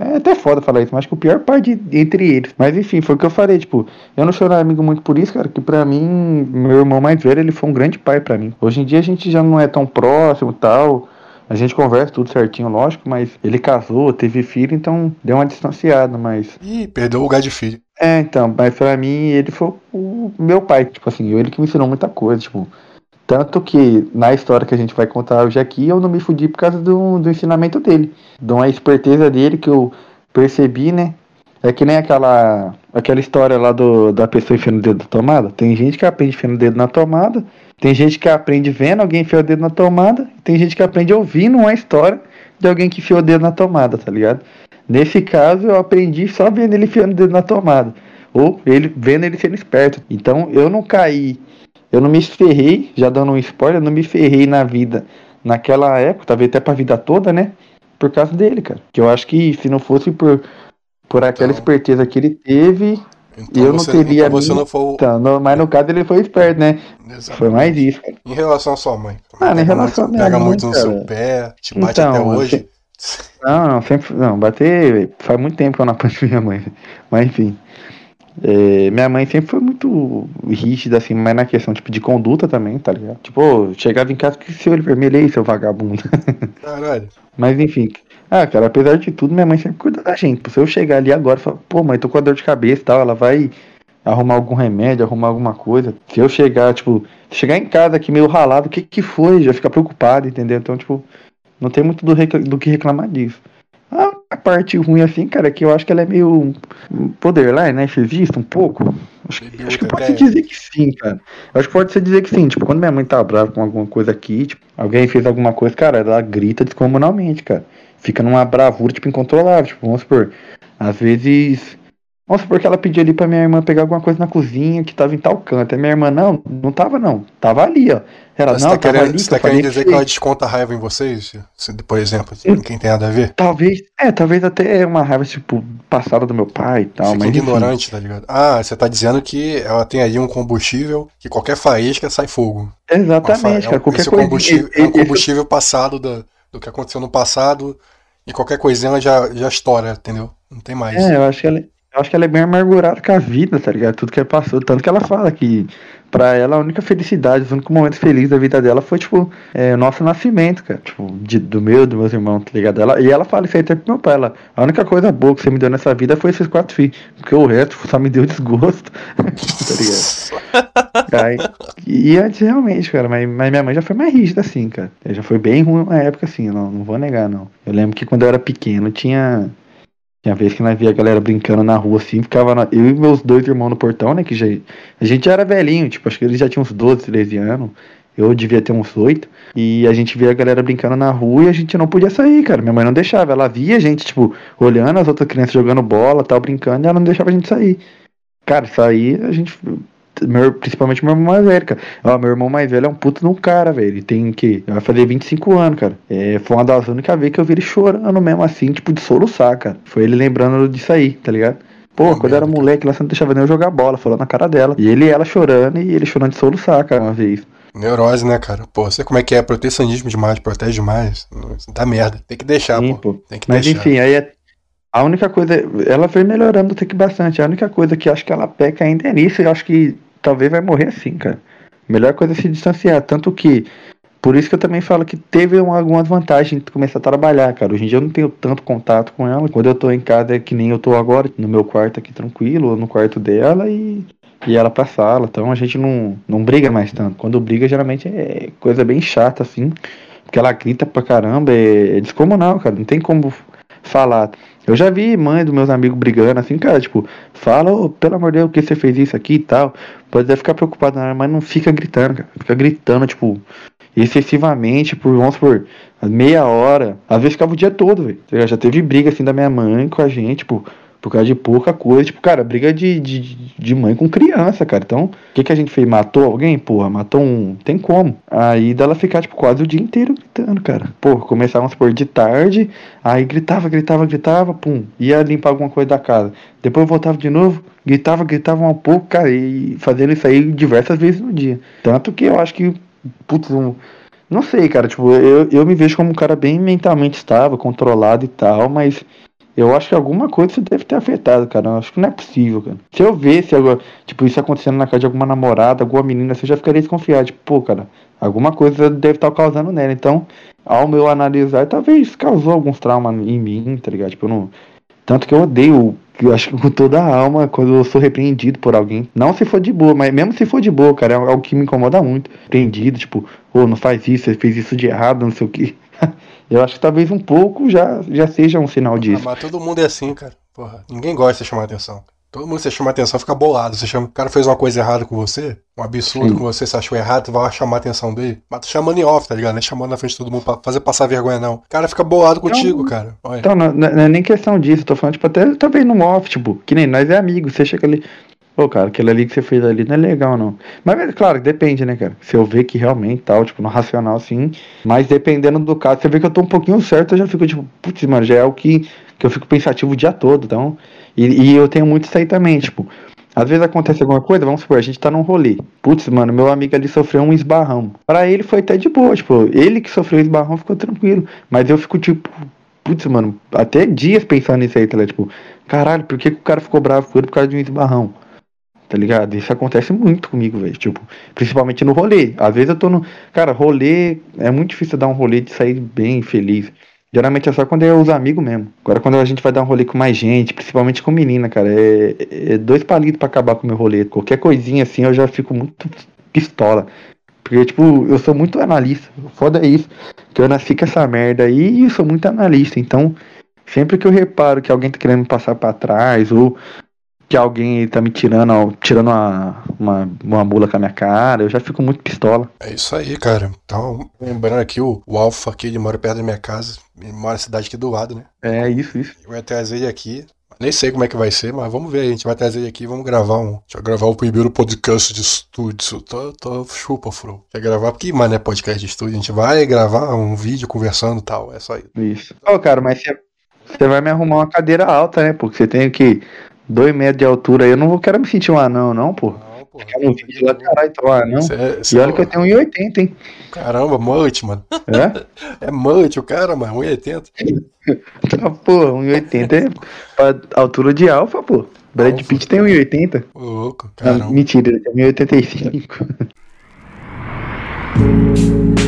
é até foda falar isso, mas acho que o pior parte entre eles. Mas enfim, foi o que eu falei, tipo, eu não sou amigo muito por isso, cara, que pra mim, meu irmão mais velho, ele foi um grande pai pra mim. Hoje em dia a gente já não é tão próximo tal. A gente conversa tudo certinho, lógico, mas ele casou, teve filho, então deu uma distanciada, mas. Ih, perdeu o lugar de filho. É, então, mas pra mim ele foi o meu pai, tipo assim, ele que me ensinou muita coisa, tipo, tanto que na história que a gente vai contar hoje aqui, eu não me fudi por causa do, do ensinamento dele. De uma esperteza dele que eu percebi, né? É que nem aquela, aquela história lá do, da pessoa enfiando o dedo na tomada. Tem gente que aprende enfiando o dedo na tomada, tem gente que aprende vendo alguém enfiar o dedo na tomada, tem gente que aprende ouvindo uma história de alguém que enfiou o dedo na tomada, tá ligado? Nesse caso, eu aprendi só vendo ele enfiando o dedo na tomada. Ou ele vendo ele sendo esperto. Então eu não caí eu não me ferrei, já dando um spoiler, eu não me ferrei na vida naquela época, talvez até pra vida toda, né? por causa dele, cara. Que eu acho que se não fosse por, por aquela Então- esperteza que ele teve, Então eu não você, teria. então você não foi o... Tá, no- mas no caso ele foi esperto, né? Exato. Foi mais isso, cara. Em relação à sua mãe. Ah, em Pega relação muito, à minha Pega mãe, muito no cara. seu pé, te bate Então, até hoje. Não, não, sempre. Não, bater. Faz muito tempo que eu não apanho minha mãe. Mas enfim. É, minha mãe sempre foi muito rígida, assim, mas na questão tipo, de conduta também, tá ligado? Tipo, chegava em casa com esse olho vermelho aí, seu vagabundo. Caralho. Mas enfim. Ah, cara, apesar de tudo, minha mãe sempre cuida da gente. Se eu chegar ali agora e falar, pô, mãe, tô com a dor de cabeça e tal, ela vai arrumar algum remédio, arrumar alguma coisa. Se eu chegar, tipo, chegar em casa aqui meio ralado, o que que foi? Já fica preocupado, entendeu? Então, tipo, não tem muito do, do que reclamar disso. A parte ruim, assim, cara, é que eu acho que ela é meio borderline, né? Narcisista um pouco. Acho, que- acho que pode se dizer que sim, cara. Eu acho que pode se dizer que sim. Tipo, quando minha mãe tá brava com alguma coisa aqui, tipo, alguém fez alguma coisa, cara, ela grita descomunalmente, cara. Fica numa bravura, tipo, incontrolável. Tipo, vamos supor, às vezes. Vamos supor que ela pediu ali pra minha irmã pegar alguma coisa na cozinha que tava em tal canto. Aí minha irmã, não, não tava não. Tava ali, ó. Ela, Você não, tá tava querendo, ali. você tá eu querendo dizer que que ela desconta a raiva em vocês? Se- Por exemplo, quem tem nada a ver? Talvez, é, talvez até uma raiva, tipo, passada do meu pai e tal, Fica mas enfim. ignorante, tá ligado? Ah, você tá dizendo que ela tem aí um combustível que qualquer faísca sai fogo. Exatamente, É cara, qualquer esse coisa. combustível, é um combustível passado do, do que aconteceu no passado e qualquer coisinha já, já estoura, entendeu? Não tem mais. É, eu acho que eu acho que ela é bem amargurada com a vida, tá ligado? Tudo que ela passou. Tanto que ela fala que, pra ela, a única felicidade, os únicos momentos felizes da vida dela foi, tipo, é, o nosso nascimento, cara. Tipo, de- do meu, dos meus irmãos, tá ligado? Ela, e ela fala isso aí até pro meu pai. Ela, a única coisa boa que você me deu nessa vida foi esses quatro filhos. Porque o resto só me deu desgosto. tá ligado? Aí, e antes, realmente, cara, mas, mas minha mãe já foi mais rígida, assim, cara. Ela já foi bem ruim uma época, assim, não, não vou negar, não. Eu lembro que quando eu era pequeno, tinha. Tinha vez que nós via a galera brincando na rua assim, ficava na- eu e meus dois irmãos no portão, né? Que já, a gente já era velhinho, tipo, acho que eles já tinham uns 12, 13 anos. Eu devia ter uns 8. E a gente via a galera brincando na rua e a gente não podia sair, cara. Minha mãe não deixava. Ela via a gente, tipo, olhando as outras crianças jogando bola, tal, brincando, e ela não deixava a gente sair. Cara, sair, a gente. Meu- principalmente meu irmão mais velho, cara. Ó, meu irmão mais velho é um puto de um cara, velho. Ele tem que. Vai fazer 25 anos, cara. É, foi uma das únicas vezes que eu vi ele chorando mesmo assim, tipo, de soluçar, cara. Foi ele lembrando disso aí, tá ligado? Pô, quando eu era moleque, lá você não deixava nem eu jogar bola, falou na cara dela. E ele e ela chorando e ele chorando de soluçar, cara, uma vez. Neurose, né, cara? Pô, você como é que é? Protecionismo demais, protege demais. Dá merda. Tem que deixar, Sim, pô. Tem que Mas deixar. enfim, aí é- a única coisa, ela foi melhorando até que bastante. A única coisa que acho que ela peca ainda é nisso, eu acho que talvez vai morrer assim, cara. Melhor coisa é se distanciar. Tanto que, por isso que eu também falo que teve um- algumas vantagens de começar a trabalhar, cara. Hoje em dia eu não tenho tanto contato com ela. Quando eu tô em casa é que nem eu tô agora, no meu quarto aqui tranquilo, ou no quarto dela e. E ela pra sala, então a gente não, não briga mais tanto. Quando briga, geralmente é coisa bem chata, assim. Porque ela grita pra caramba, é, é descomunal, cara. Não tem como falar. Eu já vi mãe dos meus amigos brigando assim, cara, tipo, fala, ô, pelo amor de Deus, que você fez isso aqui e tal. Pode até ficar preocupado, mas não fica gritando, cara. Fica gritando, tipo, excessivamente por, vamos por meia hora. Às vezes ficava o dia todo, velho. Já teve briga assim da minha mãe com a gente, tipo, por causa de pouca coisa. Tipo, cara, briga de, de, de mãe com criança, cara. Então, o que, que a gente fez? Matou alguém? Porra, matou um. Tem como. Aí dela ficar, tipo, quase o dia inteiro gritando, cara. Pô, começava, vamos supor, de tarde. Aí gritava, gritava, gritava, pum. Ia limpar alguma coisa da casa. Depois voltava de novo, gritava, gritava um pouco, cara. E fazendo isso aí diversas vezes no dia. Tanto que eu acho que, putz, um. Não sei, cara, tipo, eu, eu me vejo como um cara bem mentalmente estável, controlado e tal, mas eu acho que alguma coisa deve ter afetado, cara. Eu acho que não é possível, cara. Se eu visse, algo, tipo, isso acontecendo na casa de alguma namorada, alguma menina, eu já ficaria desconfiado. Tipo, pô, cara, alguma coisa deve estar causando nela. Então, ao meu analisar, talvez causou alguns traumas em mim, tá ligado? Tipo, eu não. Tanto que eu odeio, eu acho que com toda a alma, quando eu sou repreendido por alguém. Não se for de boa, mas mesmo se for de boa, cara, é algo que me incomoda muito. Repreendido, tipo, ô, não faz isso, você fez isso de errado, não sei o que. Eu acho que talvez um pouco já, já seja um sinal Ah, disso. mas todo mundo é assim, cara. Porra, ninguém gosta de chamar atenção. Todo mundo que você chama atenção fica bolado. Você chama, o cara fez uma coisa errada com você, um absurdo Sim. com você, você achou errado, tu vai chamar a atenção dele. Mas tu chamando em off, tá ligado? Não é chamando na frente de todo mundo pra fazer passar vergonha, não. O cara fica bolado contigo, cara. Olha. Então, não, não é nem questão disso, tô falando, tipo, até talvez no off, tipo, que nem nós é amigo, você chega ali. Pô, cara, aquilo ali que você fez ali não é legal, não. Mas, claro, depende, né, cara? Se eu ver que realmente tal, tipo, no racional, sim. Mas dependendo do caso, você vê que eu tô um pouquinho certo, eu já fico, tipo, putz, mano, já é o que, que eu fico pensativo o dia todo, então. E, e eu tenho muito isso aí também, tipo. Às vezes acontece alguma coisa, vamos supor, a gente tá num rolê. Putz, mano, meu amigo ali sofreu um esbarrão. Para ele foi até de boa, tipo, ele que sofreu o esbarrão ficou tranquilo. Mas eu fico, tipo, putz, mano, até dias pensando nisso aí, tá? Tipo, caralho, por que, que o cara ficou bravo com ele por causa de um esbarrão? Tá ligado? Isso acontece muito comigo, velho. Tipo, principalmente no rolê. Às vezes eu tô no. Cara, rolê. É muito difícil dar um rolê de sair bem feliz. Geralmente é só quando é os amigos mesmo. Agora quando a gente vai dar um rolê com mais gente, principalmente com menina, cara, é, é dois palitos para acabar com o meu rolê. Qualquer coisinha assim eu já fico muito pistola. Porque, tipo, eu sou muito analista. Foda é isso. Que eu nasci com essa merda aí e eu sou muito analista. Então, sempre que eu reparo que alguém tá querendo me passar para trás, ou que alguém tá me tirando, tirando uma, uma, uma mula com a minha cara, eu já fico muito pistola. É isso aí, cara. Então, lembrando aqui, o, o Alfa aqui, ele mora perto da minha casa, ele mora na cidade aqui do lado, né? É, isso, isso. Eu vou trazer ele aqui. Nem sei como é que vai ser, mas vamos ver. A gente vai trazer ele aqui vamos gravar um. Deixa eu gravar o primeiro podcast de estúdio. Tô, tô chupa, Fro. Quer gravar? Porque, mano, é podcast de estúdio. A gente vai gravar um vídeo conversando e tal. É só isso. Isso. Ô, oh, cara, mas você vai me arrumar uma cadeira alta, né? Porque você tem que dois metros de altura aí, eu não vou quero me sentir um anão, não, pô. Não, pô. Ficar no vídeo lá, caralho, então um anão. É, e olha é... que eu tenho 1,80, hein? Caramba, mullet, mano. É? É mullet o cara, mano, 1,80. tá, pô, 1,80 é pra altura de alfa, pô. Brad Pitt tem 1,80. Louco, caramba. Não, mentira, ele tem 1,85.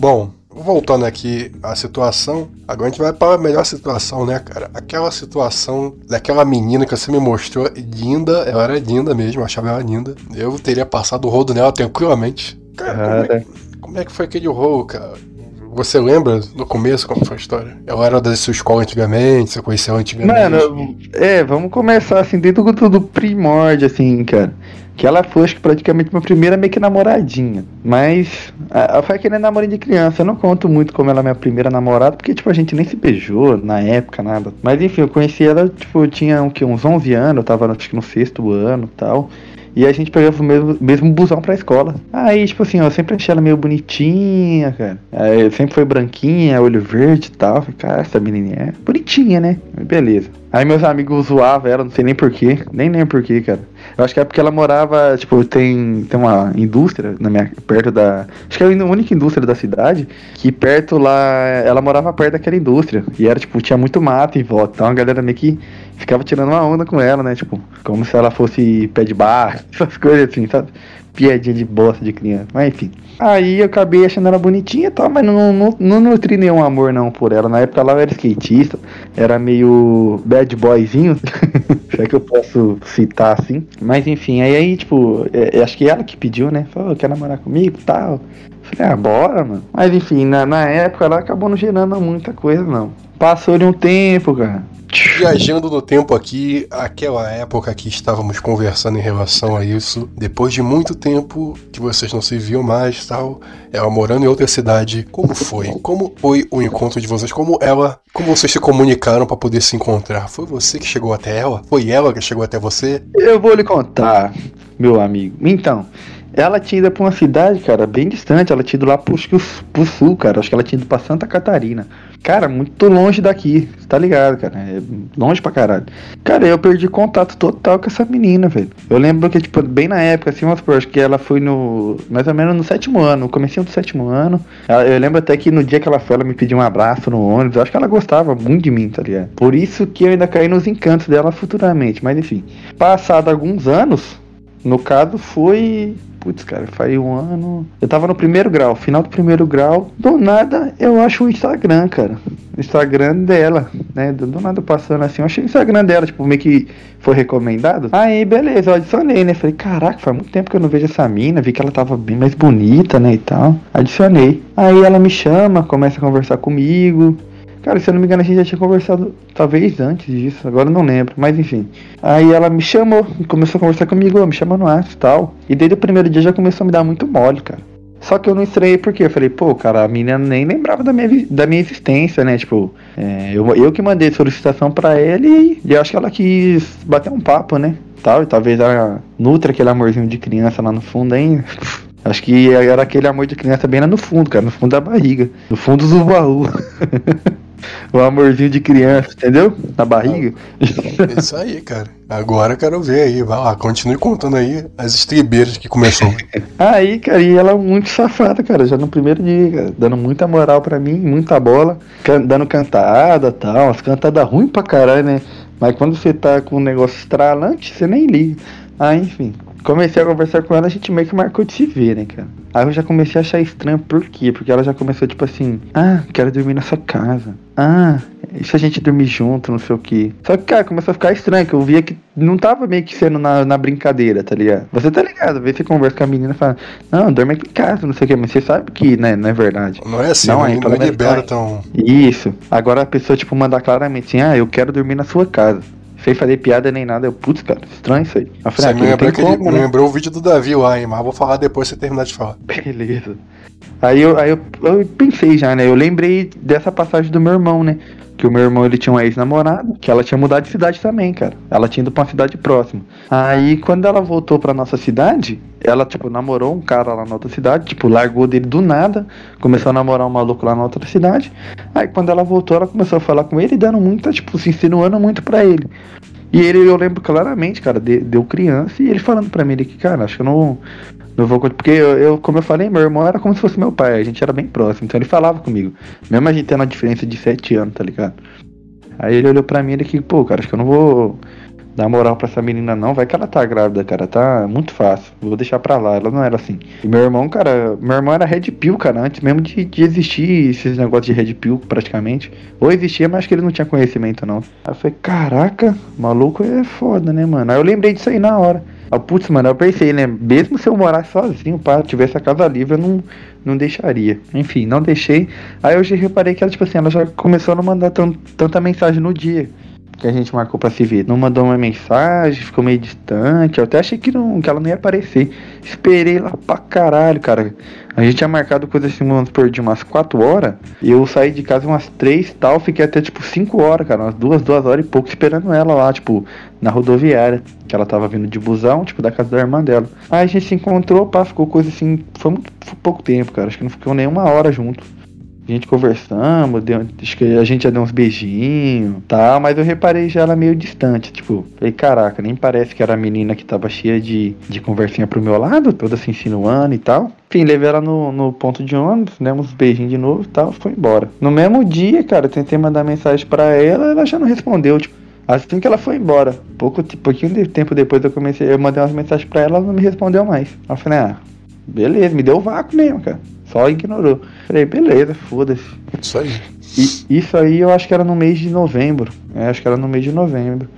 Bom, voltando aqui à situação, agora a gente vai para a melhor situação, né, cara? Aquela situação daquela menina que você me mostrou, linda, ela era linda mesmo, eu achava ela linda. Eu teria passado o rodo nela tranquilamente. Cara, como é, como é que foi aquele rolo, cara? Você lembra no começo como foi a história? Ela era da sua escola antigamente, você conheceu antigamente? Mano, é, vamos começar assim, dentro do, do primórdio, assim, cara. Que ela foi, acho que praticamente minha primeira meio que namoradinha. Mas a, foi aquele namorinho de criança. Eu não conto muito como ela é minha primeira namorada, porque, tipo, a gente nem se beijou na época, nada. Mas enfim, eu conheci ela, tipo, eu tinha um, que, uns 11 anos, eu tava acho que no sexto ano tal. E a gente pegava o mesmo, mesmo busão pra escola. Aí, tipo assim, eu sempre achei ela meio bonitinha, cara. Aí, sempre foi branquinha, olho verde e tal. Falei, cara, essa menininha é bonitinha, né? Beleza. Aí meus amigos zoavam ela, não sei nem porquê. Nem lembro porquê, cara. Eu acho que é porque ela morava, tipo, tem, tem uma indústria na minha, perto da. Acho que é a única indústria da cidade. Que perto lá. Ela morava perto daquela indústria. E era, tipo, tinha muito mato em volta. Então a galera meio que ficava tirando uma onda com ela, né? Tipo, como se ela fosse pé de barra, essas coisas assim, sabe? Piadinha de bosta de criança. Mas enfim. Aí eu acabei achando ela bonitinha e tal, mas não, não, não nutri nenhum amor não por ela. Na época ela era skatista, era meio bad boyzinho, se é que eu posso citar assim. Mas enfim, aí, aí tipo, é, acho que ela que pediu, né? Falou, quer namorar comigo e tal. Falei, ah, bora, mano. Mas enfim, na, na época ela acabou não gerando muita coisa, não. Passou de um tempo, cara. Viajando no tempo aqui, aquela época que estávamos conversando em relação a isso, depois de muito tempo que vocês não se viam mais, tal, ela morando em outra cidade, como foi? Como foi o encontro de vocês? Como ela, como vocês se comunicaram para poder se encontrar? Foi você que chegou até ela? Foi ela que chegou até você? Eu vou lhe contar, meu amigo. Então, ela tinha ido pra uma cidade, cara, bem distante. Ela tinha ido lá pro, pro sul, cara. Acho que ela tinha ido pra Santa Catarina. Cara, muito longe daqui, tá ligado, cara? É longe pra caralho. Cara, eu perdi contato total com essa menina, velho. Eu lembro que, tipo, bem na época, assim, supor, acho que ela foi no. Mais ou menos no sétimo ano, no comecinho do sétimo ano. Eu lembro até que no dia que ela foi, ela me pediu um abraço no ônibus. Eu acho que ela gostava muito de mim, tá ligado? Por isso que eu ainda caí nos encantos dela futuramente. Mas enfim. Passado alguns anos, no caso, foi Putz, cara, faz um ano. Eu tava no primeiro grau, final do primeiro grau. Do nada eu acho o Instagram, cara. O Instagram dela, né? Do, do nada passando assim, eu achei o Instagram dela, tipo, meio que foi recomendado. Aí, beleza, eu adicionei, né? Falei, caraca, faz muito tempo que eu não vejo essa mina. Vi que ela tava bem mais bonita, né? E tal. Adicionei. Aí ela me chama, começa a conversar comigo. Cara, se eu não me engano, a gente já tinha conversado talvez antes disso, agora não lembro, mas enfim. Aí ela me chamou, começou a conversar comigo, me chamou no ar e tal. E desde o primeiro dia já começou a me dar muito mole, cara. Só que eu não estranhei porque eu falei, pô, cara, a menina nem lembrava da minha, da minha existência, né? Tipo, é, eu, eu que mandei solicitação pra ele e eu acho que ela quis bater um papo, né? Tal, e talvez ela nutra aquele amorzinho de criança lá no fundo ainda. Acho que era aquele amor de criança bem lá no fundo, cara, no fundo da barriga, no fundo do baú. o amorzinho de criança, entendeu? Na barriga. É isso aí, cara. Agora eu quero ver aí. Vai lá, continue contando aí as estribeiras que começou. Aí, cara, e ela é muito safada, cara, já no primeiro dia, cara, dando muita moral pra mim, muita bola, can- dando cantada e tal, umas cantadas ruins pra caralho, né? Mas quando você tá com um negócio estralante, você nem liga. Aí, enfim, comecei a conversar com ela, a gente meio que marcou de se ver, né, cara? Aí eu já comecei a achar estranho, por quê? Porque ela já começou, tipo assim, ah, quero dormir na sua casa. Ah, e se a gente dormir junto, não sei o quê. Só que, cara, começou a ficar estranho, que eu via que não tava meio que sendo na, na brincadeira, tá ligado? Você tá ligado, vezes você conversa com a menina e fala, não, dorme aqui em casa, não sei o quê, mas você sabe que, né, não é verdade. Não é assim, Não, não, aí, não, menos libera tão. Isso. Agora a pessoa, tipo, mandar claramente assim, ah, eu quero dormir na sua casa. Sem fazer piada nem nada. Eu, putz, cara, estranho isso aí. Eu Você falei, ah, me lembrou, como, né? lembrou o vídeo do Davi lá, hein? Mas vou falar depois se você terminar de falar. Beleza. Aí, eu, aí eu, eu pensei já, né? Eu lembrei dessa passagem do meu irmão, né? Que o meu irmão ele tinha uma ex-namorada, que ela tinha mudado de cidade também, cara. Ela tinha ido pra uma cidade próxima. Aí quando ela voltou pra nossa cidade, ela, tipo, namorou um cara lá na outra cidade, tipo, largou dele do nada, começou a namorar um maluco lá na outra cidade. Aí quando ela voltou, ela começou a falar com ele, dando muita, tipo, se insinuando muito pra ele. E ele, eu lembro claramente, cara, de- deu criança e ele falando pra mim ele que, cara, acho que eu não, não vou. Porque eu, eu, como eu falei, meu irmão era como se fosse meu pai, a gente era bem próximo, então ele falava comigo. Mesmo a gente tendo uma diferença de 7 anos, tá ligado? Aí ele olhou pra mim e ele que, pô, cara, acho que eu não vou dar moral pra essa menina não, vai que ela tá grávida, cara, tá muito fácil, vou deixar pra lá, ela não era assim. E meu irmão, cara, meu irmão era Red Pill, cara, antes mesmo de, de existir esses negócios de Red Pill, praticamente. Ou existia, mas acho que ele não tinha conhecimento, não. Aí eu falei, caraca, maluco é foda, né, mano? Aí eu lembrei disso aí na hora. Aí, putz, mano, eu pensei, né, mesmo se eu morasse sozinho, pá, tivesse a casa livre, eu não, não deixaria. Enfim, não deixei. Aí eu já reparei que ela, tipo assim, ela já começou a não mandar tan- tanta mensagem no dia que a gente marcou pra se ver. Não mandou uma mensagem, ficou meio distante. Eu até achei que, não, que ela não ia aparecer. Esperei lá pra caralho, cara. A gente tinha marcado coisa assim, vamos supor, de umas 4 horas. E eu saí de casa umas 3 e tal. Fiquei até tipo 5 horas, cara. Umas 2, 2 horas e pouco esperando ela lá, tipo, na rodoviária. Que ela tava vindo de busão, tipo, da casa da irmã dela. Aí a gente se encontrou, pá, ficou coisa assim. Foi muito foi pouco tempo, cara. Acho que não ficou nem uma hora junto. Gente conversamos, deu, acho que a gente já deu uns beijinhos tal, mas eu reparei já ela meio distante, tipo, falei, caraca, nem parece que era a menina que tava cheia de, de conversinha pro meu lado, toda se insinuando e tal. Enfim, levei ela no, no ponto de ônibus, demos uns beijinhos de novo e tal, foi embora. No mesmo dia, cara, eu tentei mandar mensagem pra ela, ela já não respondeu, tipo, assim que ela foi embora. Pouco, pouquinho de tempo depois eu comecei, eu mandei umas mensagens pra ela, ela não me respondeu mais. Eu falei, ah, beleza, me deu vácuo mesmo, cara. Só ignorou. Falei, beleza, foda-se. Isso aí. E isso aí eu acho que era no mês de novembro. É, acho que era no mês de novembro.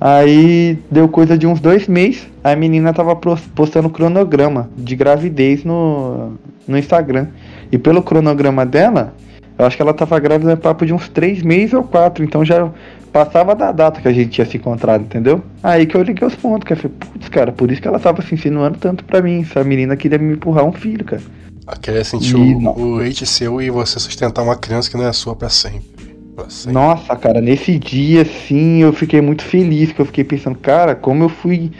Aí deu coisa de uns dois meses. A menina tava postando cronograma de gravidez no, no Instagram. E pelo cronograma dela, eu acho que ela tava grávida no papo de uns três meses ou quatro. Então já passava da data que a gente tinha se encontrado, entendeu? Aí que eu liguei os pontos, que eu falei, putz, cara, por isso que ela tava se insinuando tanto pra mim. Essa menina queria me empurrar um filho, cara. Queria sentir o, o leite seu e você sustentar uma criança que não é sua pra sempre. Sempre. Nossa, cara, nesse dia, assim, eu fiquei muito feliz, que eu fiquei pensando, cara, como eu fui.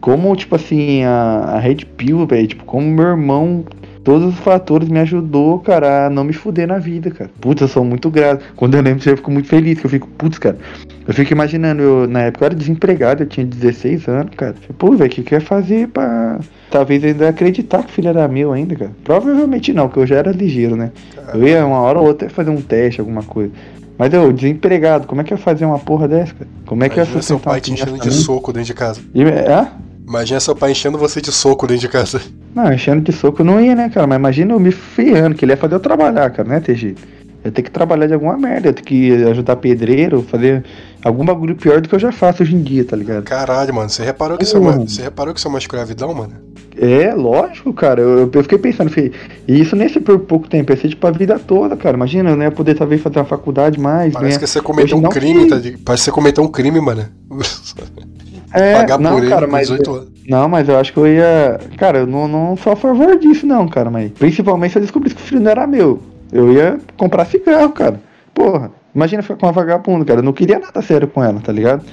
Como, tipo assim, a, a Red Pill, velho, tipo, como meu irmão, todos os fatores me ajudou, cara, a não me fuder na vida, cara. Putz, eu sou muito grato. Quando eu lembro disso, eu fico muito feliz, que eu fico, putz, cara. Eu fico imaginando, eu, na época eu era desempregado, eu tinha 16 anos, cara. Pô, velho, o que que eu ia fazer pra. Talvez ainda acreditar que o filho era meu ainda, cara. Provavelmente não, porque eu já era ligeiro, né? Eu ia uma hora ou outra fazer um teste, alguma coisa. Mas eu, desempregado, como é que eu ia fazer uma porra dessa, cara? Como é que eu ia seu pai te enchendo de minha? soco dentro de casa. E- É? Imagina seu pai enchendo você de soco dentro de casa. Não, enchendo de soco não ia, né, cara? Mas imagina eu me ferrando, que ele ia fazer eu trabalhar, cara, né, TG? Eu ter que trabalhar de alguma merda, eu ter que ajudar pedreiro, fazer algum bagulho pior do que eu já faço hoje em dia, tá ligado? Caralho, mano. Você reparou que isso é uma, você reparou que isso é uma escravidão, mano? É, lógico, cara. Eu, eu fiquei pensando, falei, e isso nem se por pouco tempo, ia ser tipo a vida toda, cara. Imagina, eu não ia poder talvez fazer uma faculdade mais. Parece né? que você cometeu Hoje um crime, que- tá? de- Parece que você cometeu um crime, mano. É, Pagar não, por ele cara, com mas 18 anos. Não, mas eu acho que eu ia. Cara, eu não, não sou a favor disso, não, cara. Mas principalmente se eu descobrisse que o filho não era meu. Eu ia comprar cigarro, cara. Porra, imagina ficar com uma vagabunda, cara. Eu não queria nada sério com ela, tá ligado?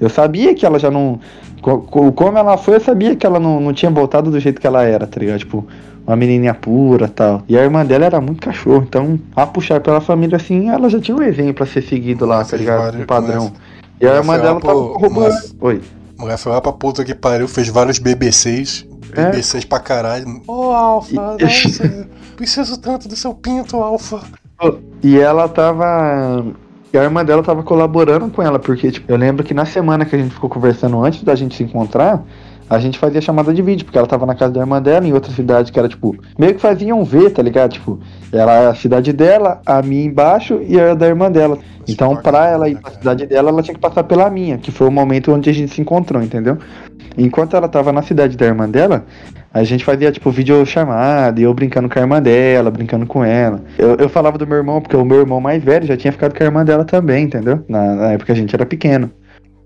Eu sabia que ela já não. co- co- Como ela foi, eu sabia que ela não, não tinha voltado do jeito que ela era, tá ligado? Tipo, uma menininha pura tal. E a irmã dela era muito cachorro. Então, a puxar pela família assim, ela já tinha um exemplo a ser seguido lá, tá ligado? Um padrão. mas- E a irmã lá dela tava pro- corroborando. mas- Oi. Mulher foi lá pra puta que pariu, fez vários BBCs. É. BBCs pra caralho. Ô, Alfa, E- nossa, preciso tanto do seu pinto, Alfa. E ela tava. E a irmã dela tava colaborando com ela, porque, tipo, eu lembro que na semana que a gente ficou conversando antes da gente se encontrar, a gente fazia chamada de vídeo, porque ela tava na casa da irmã dela, em outra cidade que era, tipo, meio que faziam ver, tá ligado? Tipo, ela a cidade dela, a minha embaixo e a da irmã dela. Então, pra ela ir pra cidade dela, ela tinha que passar pela minha, que foi o momento onde a gente se encontrou, entendeu? Enquanto ela tava na cidade da irmã dela, a gente fazia, tipo, videochamada, e eu brincando com a irmã dela, brincando com ela. Eu, eu falava do meu irmão, porque o meu irmão mais velho já tinha ficado com a irmã dela também, entendeu? Na, na época a gente era pequeno.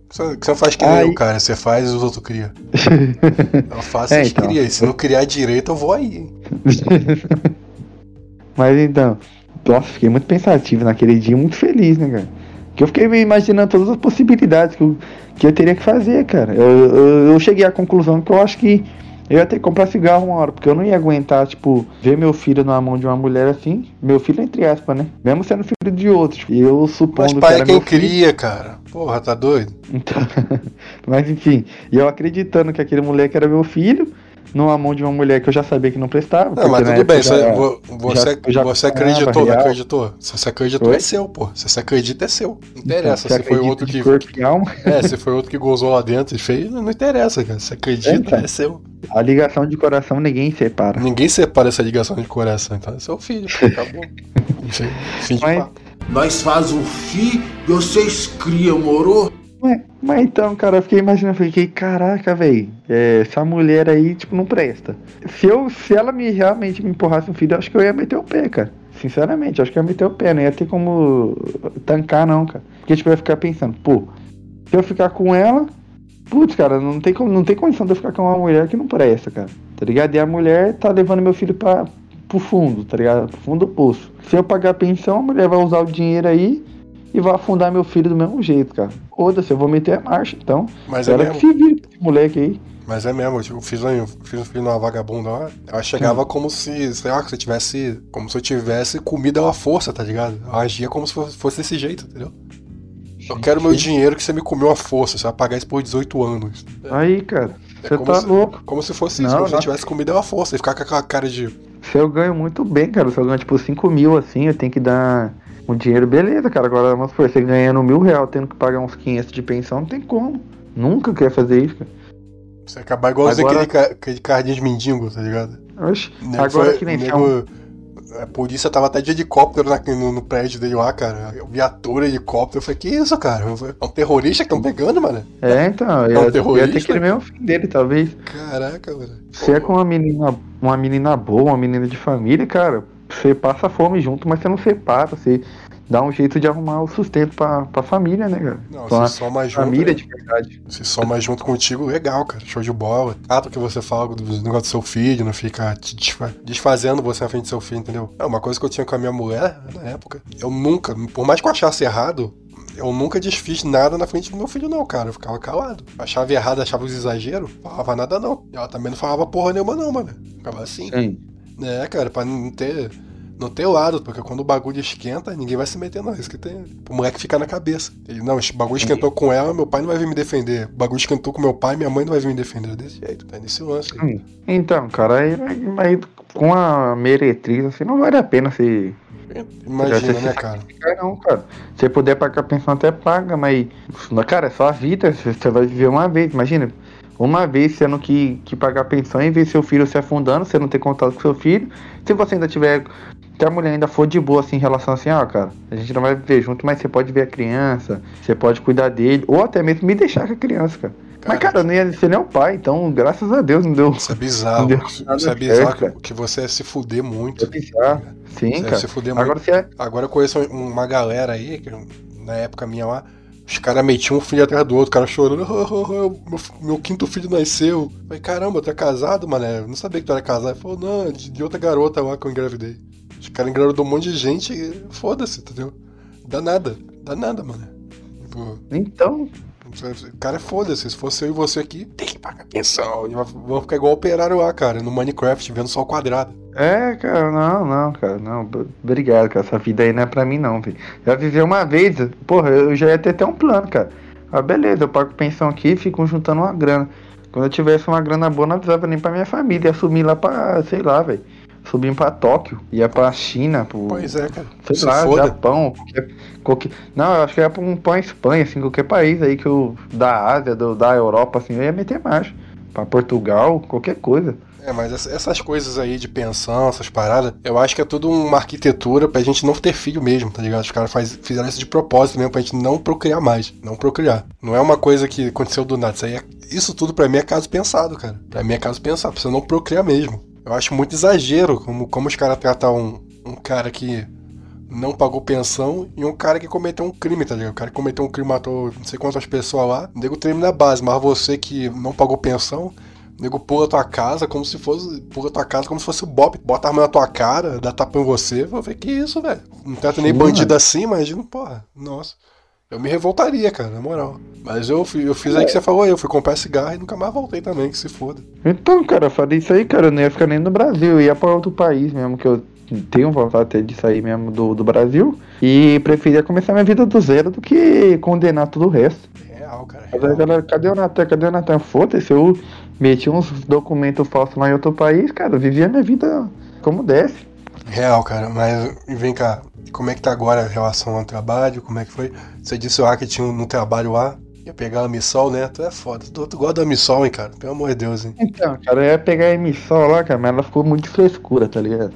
Você, você faz que nem Aí- eu, cara. Você faz e os outros criam. Eu faço e É, então. E se não criar direito, eu vou aí. Mas então, nossa, fiquei muito pensativo naquele dia, muito feliz, né, cara? Que eu fiquei me imaginando todas as possibilidades que eu, que eu teria que fazer, cara. Eu, eu, eu cheguei à conclusão que eu acho que eu ia ter que comprar cigarro uma hora, porque eu não ia aguentar, tipo, ver meu filho na mão de uma mulher assim. Meu filho, entre aspas, né? Mesmo sendo filho de outro. tipo, E eu Mas supondo que pai era é quem cria, cara. Porra, tá doido? Então, mas enfim, e eu acreditando que aquele moleque era meu filho, numa mão de uma mulher que eu já sabia que não prestava. Não, mas na tudo bem. já- vo- você, já- você acreditou, não acreditou? Se você acreditou, Oi? é seu, pô. Se você acredita, é seu. Não interessa. Você se foi outro que. corpo e alma. É, se foi outro que gozou lá dentro e fez, não interessa, cara. Se acredita, então. é seu. A ligação de coração ninguém separa. Ninguém separa essa ligação de coração, então é seu filho, pô, acabou. Fim, fim de Mas- papo. Nós faz um fi e vocês criam, moro? Mas, mas então, cara, eu fiquei imaginando, eu fiquei, caraca, velho, essa mulher aí, tipo, não presta. Se, eu, se ela me realmente me empurrasse um filho, eu acho que eu ia meter o pé, cara. Sinceramente, acho que eu ia meter o pé, não ia ter como tancar, não, cara. Porque, tipo, eu ia ficar pensando, pô, se eu ficar com ela, putz, cara, não tem, como, não tem condição de eu ficar com uma mulher que não presta, cara. Tá ligado? E a mulher tá levando meu filho pra, pro fundo, tá ligado? Pro fundo do poço. Se eu pagar a pensão, a mulher vai usar o dinheiro aí e vai afundar meu filho do mesmo jeito, cara. Foda-se, eu vou meter a marcha, então. Mas é Ela que mesmo. se vira com esse moleque aí. Mas é mesmo, eu fiz um, fiz um filho numa vagabunda lá. Ela chegava como se, sei lá, que você tivesse. Como se eu tivesse comida à força, tá ligado? Eu agia como se fosse, fosse desse jeito, entendeu? Eu quero meu dinheiro que você me comeu à força, você vai pagar isso por 18 anos. Aí, cara, É você como tá se- louco. Como se fosse isso, Não, como se eu não. tivesse comida à força. E ficar com aquela cara de. Se eu ganho muito bem, cara, se eu ganho tipo 5 mil assim, eu tenho que dar um dinheiro, beleza, cara. Agora, vamos supor, você ganhando mil real, tendo que pagar uns 500 de pensão, não tem como. Nunca quer fazer isso, cara. Você acabar igualzinho Agora- aquele, aquele cardinho de mendigo, tá ligado? Oxe, Nego agora foi- que nem nego- chão. A polícia tava até de helicóptero na- no, no prédio dele lá, cara. Viatura, helicóptero. Eu falei, que isso, cara? É um terrorista que estão pegando, mano? É, então, eu, um eu ia ter terrorista? que mesmo fim dele, talvez. Caraca, mano. Se é com uma menina, uma menina boa, uma menina de família, cara, você passa fome junto, mas você não separa, você dá um jeito de arrumar o sustento pra, pra família, né, cara? Não, Pra se soma junto. família né? de verdade. Se soma junto contigo, legal, cara. Show de bola. Trato que você fala do negócio do seu filho, não fica desfa- desfazendo você na frente do seu filho, entendeu? É uma coisa que eu tinha com a minha mulher na época. Eu nunca, por mais que eu achasse errado, eu nunca desfiz nada na frente do meu filho, não, cara. Eu ficava calado. Achava errado, achava os exageros, falava nada, não. E ela também não falava porra nenhuma, não, mano. Ficava assim. Sim. É, cara, pra não ter. Não ter lado, porque quando o bagulho esquenta, ninguém vai se meter, não. Isso que tem. O moleque fica na cabeça. Ele, não, esse bagulho esquentou com ela, meu pai não vai vir me defender. O bagulho esquentou com meu pai, minha mãe não vai vir me defender. É desse jeito, tá nesse lance aí. Então, cara, aí, aí com a meretriz, assim, não vale a pena você Imagina, né, cara? não, cara. Se puder pagar a pensão, até paga, mas, cara, é só a vida, você vai viver uma vez, imagina. Uma vez tendo que, que pagar pensão e ver seu filho se afundando, você não ter contato com seu filho. Se você ainda tiver. Se a mulher ainda for de boa assim, em relação assim, ó, cara, a gente não vai viver junto, mas você pode ver a criança, você pode cuidar dele, ou até mesmo me deixar com a criança, cara. Mas, cara, eu não ia ser nem o pai, então, graças a Deus, não deu. Isso é bizarro. Deu Isso é bizarro certo, que, você ia se fuder muito. É bizarro. Sim, Você cara. se fuder muito. Agora você é. Agora eu conheço uma galera aí, que na época minha lá, os caras metiam um filho atrás do outro, o cara chorando, "Ah, ah, ah, meu, meu quinto filho nasceu. Eu Falei, caramba, tu é casado, mané? Eu não sabia que tu era casado. Ele falou, não, é de, de outra garota lá que eu engravidei. Os caras engravidou um monte de gente, e foda-se, entendeu? Dá nada, dá nada, mano. Tipo, Então, o cara é foda-se, se fosse eu e você aqui, tem que pagar pensão. Vamos ficar igual o operário lá, cara, no Minecraft, vendo só o quadrado. É, cara, não, não, cara, não. Obrigado, cara. Essa vida aí não é pra mim, não, velho. Já vivi uma vez, porra, eu já ia ter até um plano, cara. Ah, beleza, eu pago pensão aqui e fico juntando uma grana. Quando eu tivesse uma grana boa, não avisava nem pra minha família. Ia subir lá pra, sei lá, velho. Subir pra Tóquio, ia pra China, pro. Pois é, cara. Sei Se lá, foda. Japão, qualquer, qualquer- Não, eu acho que ia pra um pra Espanha, assim, qualquer país aí que eu. Da Ásia, do, da Europa, assim, eu ia meter marcha. Pra Portugal, qualquer coisa. É, mas essa- essas coisas aí de pensão, essas paradas, eu acho que é tudo uma arquitetura pra gente não ter filho mesmo, tá ligado? Os caras faz- fizeram isso de propósito mesmo, pra gente não procriar mais, não procriar. Não é uma coisa que aconteceu do nada, isso, é- isso tudo pra mim é caso pensado, cara. Pra mim é caso pensado, pra você não procriar mesmo. Eu acho muito exagero como, como os caras tratam um, um cara que não pagou pensão e um cara que cometeu um crime, tá ligado? O cara que cometeu um crime, matou não sei quantas pessoas lá, nego treme na base, mas você que não pagou pensão, o nego pula tua casa como se fosse. Pula tua casa como se fosse o Bob. Bota a arma na tua cara, dá tapa em você. Vou ver que isso, velho. Não trata nem bandido assim, imagina, porra. Nossa. Eu me revoltaria, cara, na moral. Mas eu, fui- eu fiz aí que você falou aí, eu fui comprar cigarro e nunca mais voltei também, que se foda. Então, cara, eu falei isso aí, cara, eu não ia ficar nem no Brasil, eu ia pra outro país mesmo, que eu tenho vontade até de sair mesmo do, do Brasil. E preferia começar minha vida do zero do que condenar tudo o resto. Real, cara. Real. galera, cadê o Natan? Cadê o Natan? Foda-se, eu meti uns documentos falsos lá em outro país, cara, eu vivia minha vida como desce. Real, cara, mas vem cá, como é que tá agora a relação ao trabalho? Como é que foi? Você disse lá que tinha um- no trabalho lá, ia pegar a missol, né? Tu é foda, tu, tu gosta da missol, hein, cara? Pelo amor de Deus, hein? Então, cara, eu ia pegar a emissão lá, cara, mas ela ficou muito de frescura, tá ligado?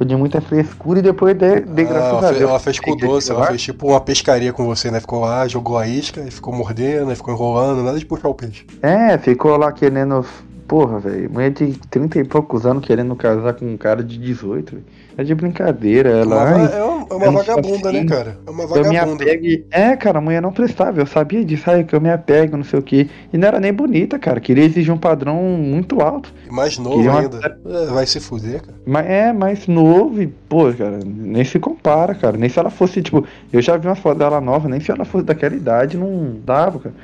Ficou de muita frescura e depois de, de Ah, ela, ela fez com doce, ela fez tipo uma pescaria com você, né? Ficou lá, jogou a isca, e ficou mordendo, ficou enrolando, nada de puxar o peixe. É, ficou lá querendo. Porra, velho. Mulher de 30 e poucos anos querendo casar com um cara de 18, velho. É de brincadeira. É Ela. uma, ai, é uma, é uma não vagabunda, né, assim. cara? É uma eu me vagabunda. apego. e- É, cara, a mulher não prestava. Eu sabia disso, aí que eu me apego, não sei o que. E não era nem bonita, cara. Queria exigir um padrão muito alto. Mais novo uma- ainda. É, vai se fuder, cara. Mas é, mais novo e, pô, cara, nem se compara, cara. Nem se ela fosse, tipo, eu já vi uma foto dela nova, nem se ela fosse daquela idade, não dava, cara.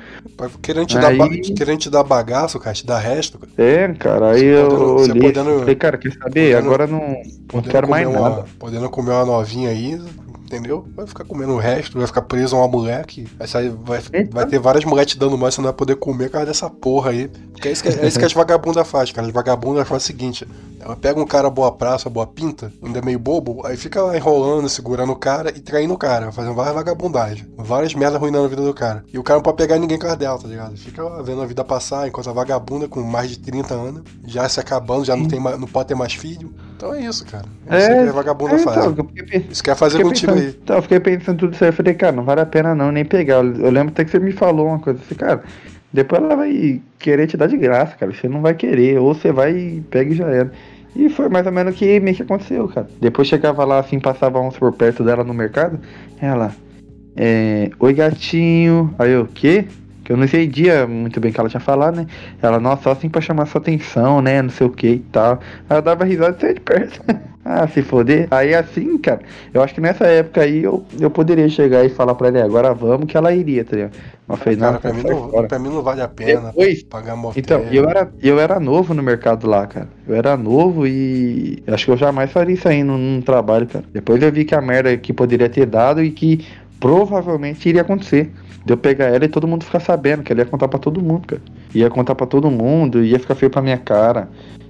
Querendo te, Aí- dar, ba- querendo te dar bagaço, cara, te dar resto, cara. É, cara, aí Você eu podendo- olhei podendo- falei, cara, quer saber? podendo- Agora não, não quero mais comer nada. Uma, podendo comer uma novinha aí, entendeu? Vai ficar comendo o resto, vai ficar preso a uma mulher que vai, sair, vai, vai ter várias mulheres te dando mais, você não vai poder comer por causa dessa porra aí. Porque é isso que, é isso que as vagabundas fazem, cara. As vagabundas fazem o seguinte: ela pega um cara boa praça, boa pinta, ainda meio bobo, aí fica lá enrolando, segurando o cara e traindo o cara, fazendo várias vagabundagens, várias merdas arruinando a vida do cara. E o cara não pode pegar ninguém com as dela, tá ligado? Fica lá vendo a vida passar, enquanto a vagabunda com mais de 30 anos, já se acabando, já não, tem mais, não pode ter mais filho. Então é isso, cara. É, isso que a vagabunda é, faz. então, fiquei, Isso quer fazer contigo pensando, aí. então, eu fiquei pensando tudo isso aí, eu falei, cara, não vale a pena não, nem pegar. Eu, eu lembro até que você me falou uma coisa assim, cara, depois ela vai querer te dar de graça, cara, você não vai querer, ou você vai e pega e já era. E foi mais ou menos o que meio que aconteceu, cara. Depois chegava lá assim, passava uns por perto dela no mercado, ela, é, oi gatinho, aí eu, o quê? Que eu não entendia muito bem o que ela tinha falado, né? Ela, nossa, só assim pra chamar sua atenção, né? Não sei o que e tal. Aí eu dava risada e saía de perto. ah, se foder. Aí assim, cara, eu acho que nessa época aí eu, eu poderia chegar e falar pra ela, "É, agora vamos, que ela iria, tá ligado? Mas Cara, não, pra mim não, pra mim não vale a pena Depois, pagar motel. então, eu era, eu era novo no mercado lá, cara. Eu era novo e acho que eu jamais faria isso aí num, num trabalho, cara. Depois eu vi que a merda que poderia ter dado e que provavelmente iria acontecer. De eu pegar ela e todo mundo ficar sabendo, que ela ia contar pra todo mundo, cara. Ia contar pra todo mundo, ia ficar feio pra minha cara.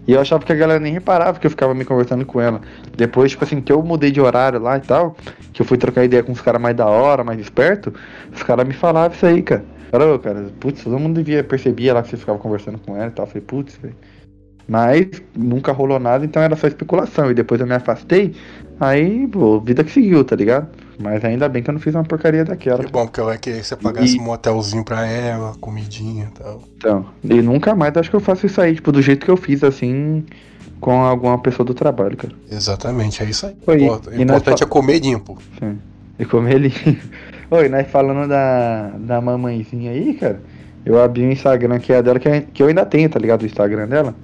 E eu achava que a galera nem reparava que eu ficava me conversando com ela. Depois, tipo assim, que eu mudei de horário lá e tal, que eu fui trocar ideia com os caras mais da hora, mais esperto, os caras me falavam isso aí, cara. Ô, cara, putz, todo mundo devia percebia lá que você ficava conversando com ela e tal. Eu falei, putz, velho. Mas nunca rolou nada, então era só especulação. E depois eu me afastei, aí, pô, vida que seguiu, tá ligado? Mas ainda bem que eu não fiz uma porcaria daquela. Que bom, porque eu ia querer que você pagasse e... um motelzinho pra ela, comidinha e tal. Então, e nunca mais acho que eu faço isso aí, tipo, do jeito que eu fiz, assim, com alguma pessoa do trabalho, cara. Exatamente, é isso aí. Oi, o importante é comer limpo. Sim, e comer limpo. Oi, nós falando da, da mamãezinha aí, cara, eu abri o Instagram que é dela, que, que eu ainda tenho, tá ligado? O Instagram dela.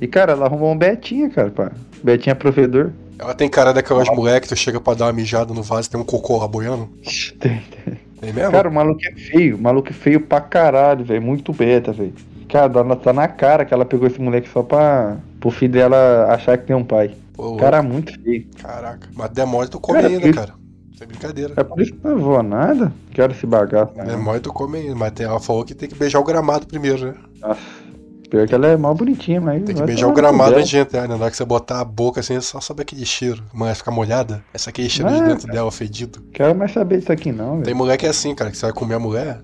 E, cara, ela arrumou um Betinha, cara, pá. Betinha provedor. Ela tem cara daquelas ah. moleques que tu chega pra dar uma mijada no vaso e tem um cocô lá boiando? Tem, tem. Tem mesmo? Cara, o maluco é feio. O maluco é feio pra caralho, velho. Muito beta, velho. Cara, ela tá na cara que ela pegou esse moleque só pra. pro filho dela achar que tem um pai. Pô, cara, muito feio. Caraca. Mas demora tu comer ainda, isso... cara. Isso é brincadeira. É por isso que não vou nada. Quero esse bagaço. Demora tu comer ainda. Mas ela falou que tem que beijar o gramado primeiro, né? Nossa. Pior que ela é mal bonitinha, mas. Tem que beijar o gramado antes de entrar, né? Na hora que você botar a boca assim, só sabe aquele cheiro. Mas ficar molhada. Essa aqui é cheiro de dentro dela, fedido. Quero mais saber disso aqui, não, Tem mulher que é assim, cara, que você vai comer a mulher,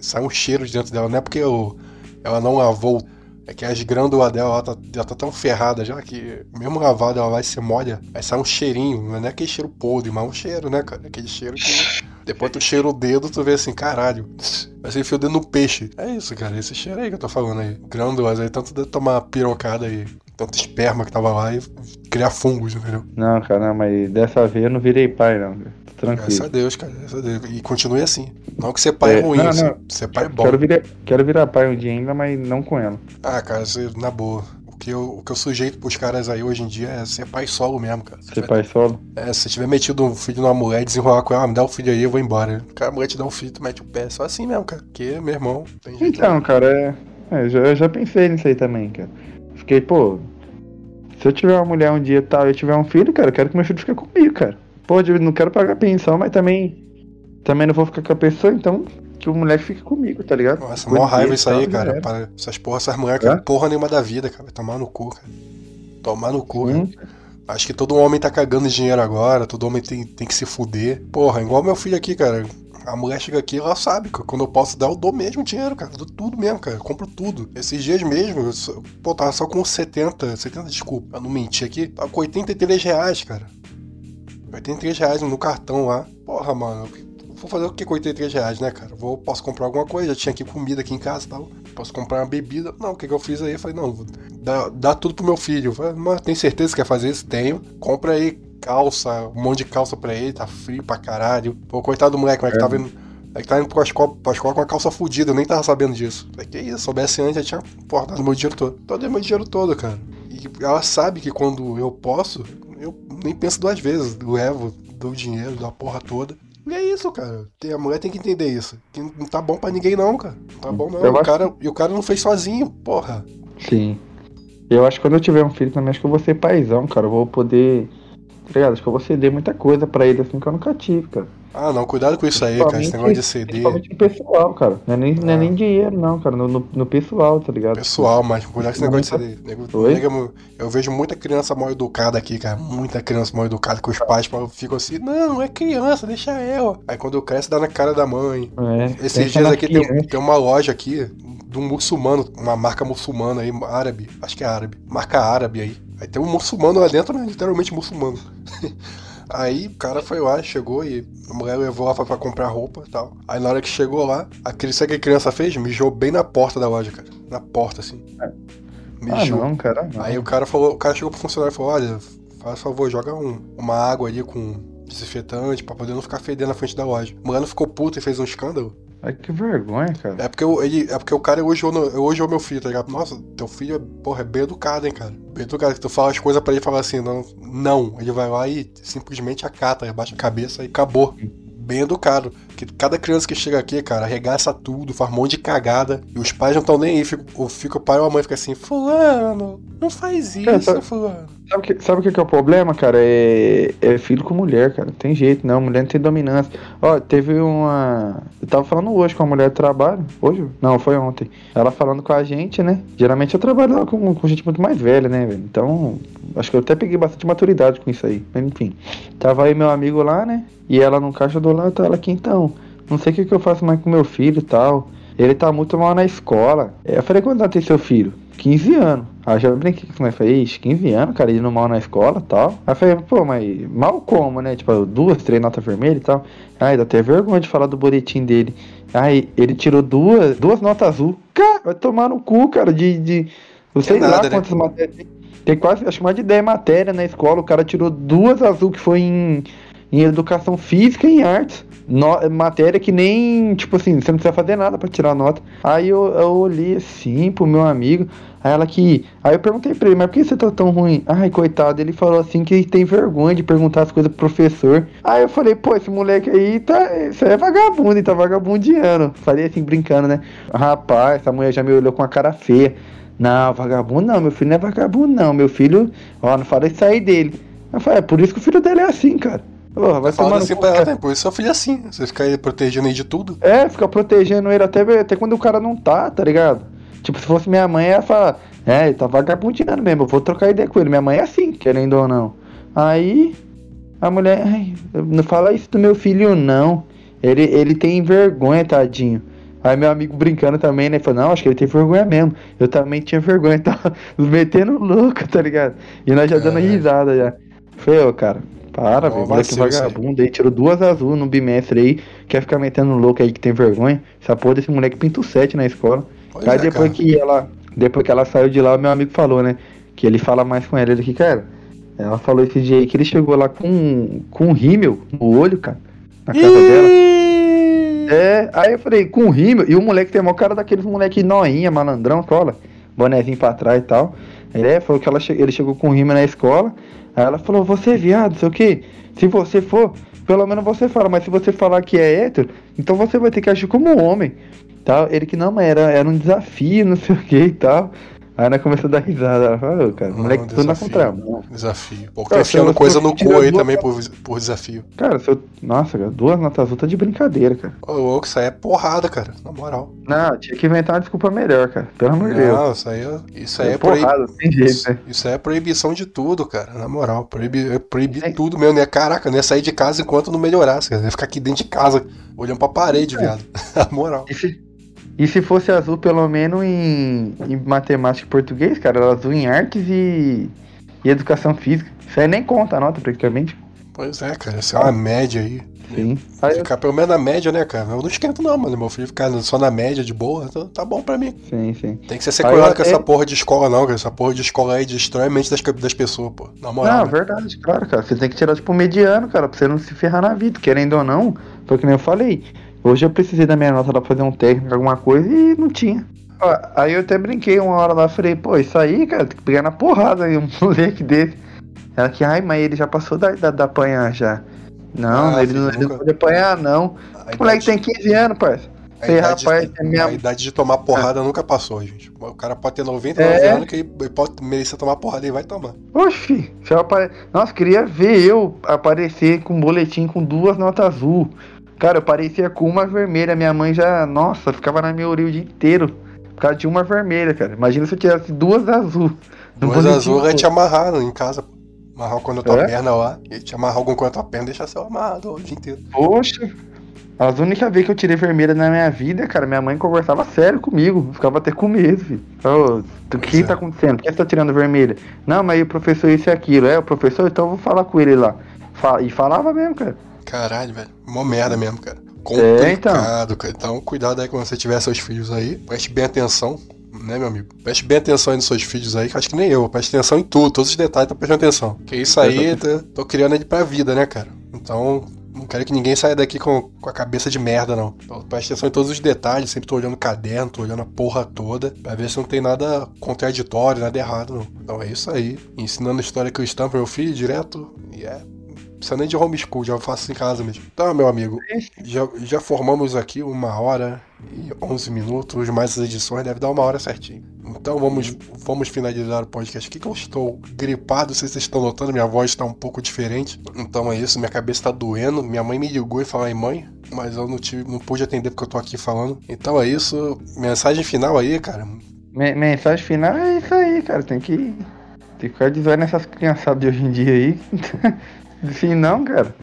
sai um cheiro de dentro dela. Não é porque eu, ela não lavou. É que as grândulas dela ela tá, ela tá tão ferrada já que, mesmo lavada, ela vai se molha. Aí sai um cheirinho. Não é aquele cheiro podre, mas é um cheiro, né, cara? Aquele cheiro que. Depois tu cheira o dedo, tu vê assim, caralho. Vai ser enfia o dedo no peixe. É isso, cara. Esse cheiro aí que eu tô falando aí. Grândulas aí, tanto de tomar pirocada aí. Tanto esperma que tava lá e criar fungos, entendeu? Não, cara, não, mas dessa vez eu não virei pai, não. Tô tranquilo. Graças a Deus, cara. Graças a Deus. E continue assim. Não que ser pai é, é ruim, não, não. ser pai é bom. Quero virar, quero virar pai um dia ainda, mas não com ela. Ah, cara, você, na boa que eu, o que eu sujeito pros caras aí hoje em dia é ser pai solo mesmo, cara. Ser pai solo? É, se tiver metido um filho numa mulher e desenrolar com ela, me dá um filho aí, eu vou embora. Cara, a mulher te dá um filho, tu mete o pé. Só assim mesmo, cara. Porque, meu irmão, tem jeito. Então, cara, é. é já, eu já pensei nisso aí também, cara. Fiquei, pô. Se eu tiver uma mulher um dia tal e eu tiver um filho, cara, eu quero que meu filho fique comigo, cara. Pô, eu não quero pagar pensão, mas também. Também não vou ficar com a pessoa, então que o moleque fique comigo, tá ligado? Nossa, mó raiva isso aí, cara. Para essas porra, essas mulheres é? porra nenhuma da vida, cara. Vai tomar no cu, cara. Tomar no cu, hum. cara. Acho que todo homem tá cagando dinheiro agora, todo homem tem, tem que se fuder. Porra, igual meu filho aqui, cara. A mulher chega aqui, ela sabe que quando eu posso dar, eu dou mesmo dinheiro, cara. dou tudo mesmo, cara. Eu compro tudo. Esses dias mesmo, eu só, pô, tava só com 70, 70, desculpa, pra não mentir aqui, tava com 83 reais, cara. 83 reais no cartão lá. Porra, mano, vou fazer o que com 83 reais, né, cara? Vou, posso comprar alguma coisa, já tinha aqui comida aqui em casa e tal. Posso comprar uma bebida. Não, o que, que eu fiz aí? Eu falei, não, dá, dá tudo pro meu filho. Falei, mas tem certeza que quer fazer isso? Tenho. Compra aí calça, um monte de calça pra ele, tá frio pra caralho. Pô, coitado do moleque, como é que tá vendo. É que tá indo pra escola, pra escola com a calça fudida, eu nem tava sabendo disso. Falei, que isso, soubesse antes, já tinha porra, dado meu dinheiro todo. Todo meu dinheiro todo, cara. E ela sabe que quando eu posso, eu nem penso duas vezes. Levo, dou dinheiro, dou a porra toda. E é isso, cara. A mulher tem que entender isso. Que não tá bom para ninguém, não, cara. Não tá bom, não. o cara, E o cara não fez sozinho, porra. Sim. Eu acho que quando eu tiver um filho também, acho que eu vou ser paizão, cara. Eu vou poder. Tá ligado? Acho que eu vou ceder muita coisa para ele assim que eu nunca tive, cara. Ah, não, cuidado com isso aí, cara. Esse negócio de CD. Principalmente pessoal, cara. Não é nem, ah. não é nem dinheiro, não, cara. No, no, no, pessoal, tá ligado? Pessoal, mas cuidado com esse negócio de CD. Nego, eu vejo muita criança mal educada aqui, cara. Muita criança mal educada que os pais ficam assim, não, é criança, deixa ela. Aí quando cresce, dá na cara da mãe. É, Esses dias aqui tem, tem uma loja aqui de um muçulmano, uma marca muçulmana aí, árabe. Acho que é árabe. Marca árabe aí. Aí tem um muçulmano lá dentro, né? Literalmente muçulmano. Aí o cara foi lá, chegou e a mulher levou lá pra comprar roupa e tal. Aí na hora que chegou lá, a, sabe o que a criança fez? Mijou bem na porta da loja, cara. Na porta, assim. É. Mijou. Ah, não, cara. Não. Aí o cara falou, o cara chegou pro funcionário e falou, olha, faz favor, joga um, uma água ali com desinfetante pra poder não ficar fedendo na frente da loja. A mulher não ficou puta e fez um escândalo. Ai, que vergonha, cara. É porque, eu, ele, é porque o cara elogiou, elogiou meu filho, tá ligado? Nossa, teu filho é, porra, é bem educado, hein, cara. Bem educado. Tu fala as coisas pra ele e fala assim, não, não. Ele vai lá e simplesmente acata, abaixa a cabeça e acabou. Bem educado. Que cada criança que chega aqui, cara, arregaça tudo, faz um monte de cagada. E os pais não estão nem aí. Fica, fica o pai ou a mãe fica assim, fulano, não faz isso, é, fulano. Sabe que, sabe o que, que é o problema, cara? É, é filho com mulher, cara. Tem jeito, não. Mulher não tem dominância. Ó, teve uma. Eu tava falando hoje com a mulher de trabalho. Hoje? Não, foi ontem. Ela falando com a gente, né? Geralmente eu trabalho com, com gente muito mais velha, né, velho? Então, acho que eu até peguei bastante maturidade com isso aí. Mas enfim. Tava aí meu amigo lá, né? E ela no caixa do lado, ela aqui então. Não sei o que, que eu faço mais com meu filho e tal. Ele tá muito mal na escola. Eu falei, quando tem seu filho? 15 anos. Aí eu já brinquei com ele, falei, ixi, 15 anos, cara, indo mal na escola e tal. Aí eu falei, pô, mas mal como, né? Tipo, duas, três notas vermelhas e tal. Aí dá até vergonha de falar do boletim dele. Aí ele tirou duas, duas notas azul. Cara, vai tomar no cu, cara, de. de eu sei nada, lá né? quantas matérias. tem. Tem quase, acho que mais de 10 matérias na escola. O cara tirou duas azul que foi em, em educação física e em artes. No- matéria que nem, tipo assim, você não precisa fazer nada pra tirar nota. Aí eu, eu olhei assim pro meu amigo. Aí ela que. Aí eu perguntei pra ele, mas por que você tá tão ruim? Ai, coitado, ele falou assim que tem vergonha de perguntar as coisas pro professor. Aí eu falei, pô, esse moleque aí tá. Isso aí é vagabundo, ele tá vagabundeando. Falei assim, brincando, né? Rapaz, essa mulher já me olhou com a cara feia. Não, vagabundo não, meu filho não é vagabundo não. Meu filho, ó, não fala isso aí dele. Eu falei, é por isso que o filho dele é assim, cara. Porra, vai tomar no assim cu, pra ela, cara. né? Por isso seu filho é assim. Você fica aí protegendo aí de tudo. É, fica protegendo ele até, até quando o cara não tá, tá ligado? Tipo, se fosse minha mãe, ia falar, é, ele tá vagabundeando mesmo, eu vou trocar ideia com ele. Minha mãe é assim, querendo ou não. Aí, a mulher, ai, não fala isso do meu filho, não. Ele, ele tem vergonha, tadinho. Aí meu amigo brincando também, né? Falou, não, acho que ele tem vergonha mesmo. Eu também tinha vergonha, tava nos metendo louco, tá ligado? E nós já dando risada já. Falei, ô, cara, para, velho. Moleque vagabundo aí, tirou duas azul no bimestre aí. Quer ficar metendo louco aí que tem vergonha. Essa porra desse moleque pinta o 7 na escola. Pois aí é, depois cara. que ela. Depois que ela saiu de lá, o meu amigo falou, né? Que ele fala mais com ela. Ele aqui, cara. Ela falou esse dia aí que ele chegou lá com, com um rímel no olho, cara. Na casa dela. É, aí eu falei, com rímel. E o moleque tem maior cara daqueles moleque noinha, malandrão, cola. Bonezinho pra trás e tal. Ele é, falou que ela ele chegou com rímel na escola. Aí ela falou, você é viado, sei o quê. Se você for, pelo menos você fala. Mas se você falar que é hétero, então você vai ter que agir como homem. Tal. Ele que não, mas era, era um desafio, não sei o que e tal. Aí ela começou a dar risada. Ela falou, "Ô, cara, Não, moleque tudo na contramão. Desafio. Pô, tá enfiando eu- coisa eu no cu aí também por, por desafio. Cara, se eu. Nossa, cara, duas notas azul tá de brincadeira, cara. Ô, louco, isso aí é porrada, cara. Na moral. Não, tinha que inventar uma desculpa melhor, cara. Pelo amor de Deus. Não, isso aí é, isso aí é, porrada, proibi- tem jeito, isso, né? isso aí é proibição de tudo, cara. Na moral. Proibir, é proibir É. tudo mesmo, né? Caraca, não ia sair de casa enquanto não melhorasse. Cara. Ia ficar aqui dentro de casa, olhando pra parede, É. viado. Na moral. E se, e se fosse azul, pelo menos em, em matemática e português, cara, era azul em artes e, e educação física. Isso aí nem conta a nota, praticamente. Pois é, cara. Isso é uma média aí. Sim. Aí eu- Ficar pelo menos na média, né, cara? Eu não esquento, não, mano. Meu filho ficar só na média de boa, tá, tá bom pra mim. sim, sim. Tem que ser sequelado eu com essa porra de escola, não, cara. Essa porra de escola aí destrói a mente das, das pessoas, pô. Na moral. Não, né? verdade, claro, cara. Você tem que tirar, tipo, mediano, cara, pra você não se ferrar na vida. Querendo ou não, foi que nem eu falei. Hoje eu precisei da minha nota lá pra fazer um técnico, alguma coisa, e não tinha. Aí eu até brinquei uma hora lá, falei, pô, isso aí, cara, tem que pegar na porrada aí, um moleque desse. Ela que, ai, mas ele já passou da idade da apanhar já. Não, Ah, ele, não, ele nunca- não pode apanhar, não. A O moleque idade- tem 15 anos, parça. A idade, rapaz, é minha- a idade de tomar porrada nunca passou, gente. O cara pode ter 99 É. anos que ele ele pode merecer tomar porrada e vai tomar. Oxi, se eu apare... Nossa, queria ver eu aparecer com um boletim com duas notas azul. Cara, eu parecia com uma vermelha. Minha mãe já, nossa, ficava na minha orelha o dia inteiro. Por causa de uma vermelha, cara. Imagina se eu tivesse duas azul. Duas azul vai te amarrar em casa. Amarrar com a tua É? perna lá. E te amarrar algum com a tua perna e deixar seu amarrado o dia inteiro. Poxa. As únicas vezes que eu tirei vermelha na minha vida, cara, minha mãe conversava sério comigo. Ficava até com medo, filho. Ô, o que Pois é. tá acontecendo? Por que você tá tirando vermelha? Não, mas aí o professor isso e aquilo. É, o professor, então eu vou falar com ele lá. E falava mesmo, cara. Caralho, velho. Mó merda mesmo, cara. É, então. Complicado, cara. Então, cuidado aí quando você tiver seus filhos aí. Preste bem atenção, né, meu amigo? Preste bem atenção aí nos seus filhos aí, que acho que nem eu. Preste atenção em tudo, todos os detalhes, tá prestando atenção. Porque isso aí, tô, tô criando ele pra vida, né, cara? Então, não quero que ninguém saia daqui com, com a cabeça de merda, não. Então, preste atenção em todos os detalhes, sempre tô olhando o caderno, tô olhando a porra toda, pra ver se não tem nada contraditório, nada errado, não. Então é isso aí. Ensinando história cristã pro meu filho direto, e é precisa nem de homeschool, já faço em casa mesmo. Então, meu amigo, já, já formamos aqui uma hora e 11 minutos, mais as edições deve dar uma hora certinho. Então vamos, vamos finalizar o podcast aqui, que eu estou gripado, se vocês estão notando, minha voz está um pouco diferente. Então é isso, minha cabeça está doendo. Minha mãe me ligou e falou, ai mãe, mas eu não, tive, não pude atender porque eu tô aqui falando. Então é isso, mensagem final aí, cara. Me- mensagem final é isso aí, cara. Tem que, tem que ficar de nessas criançadas de hoje em dia aí. Se não, cara.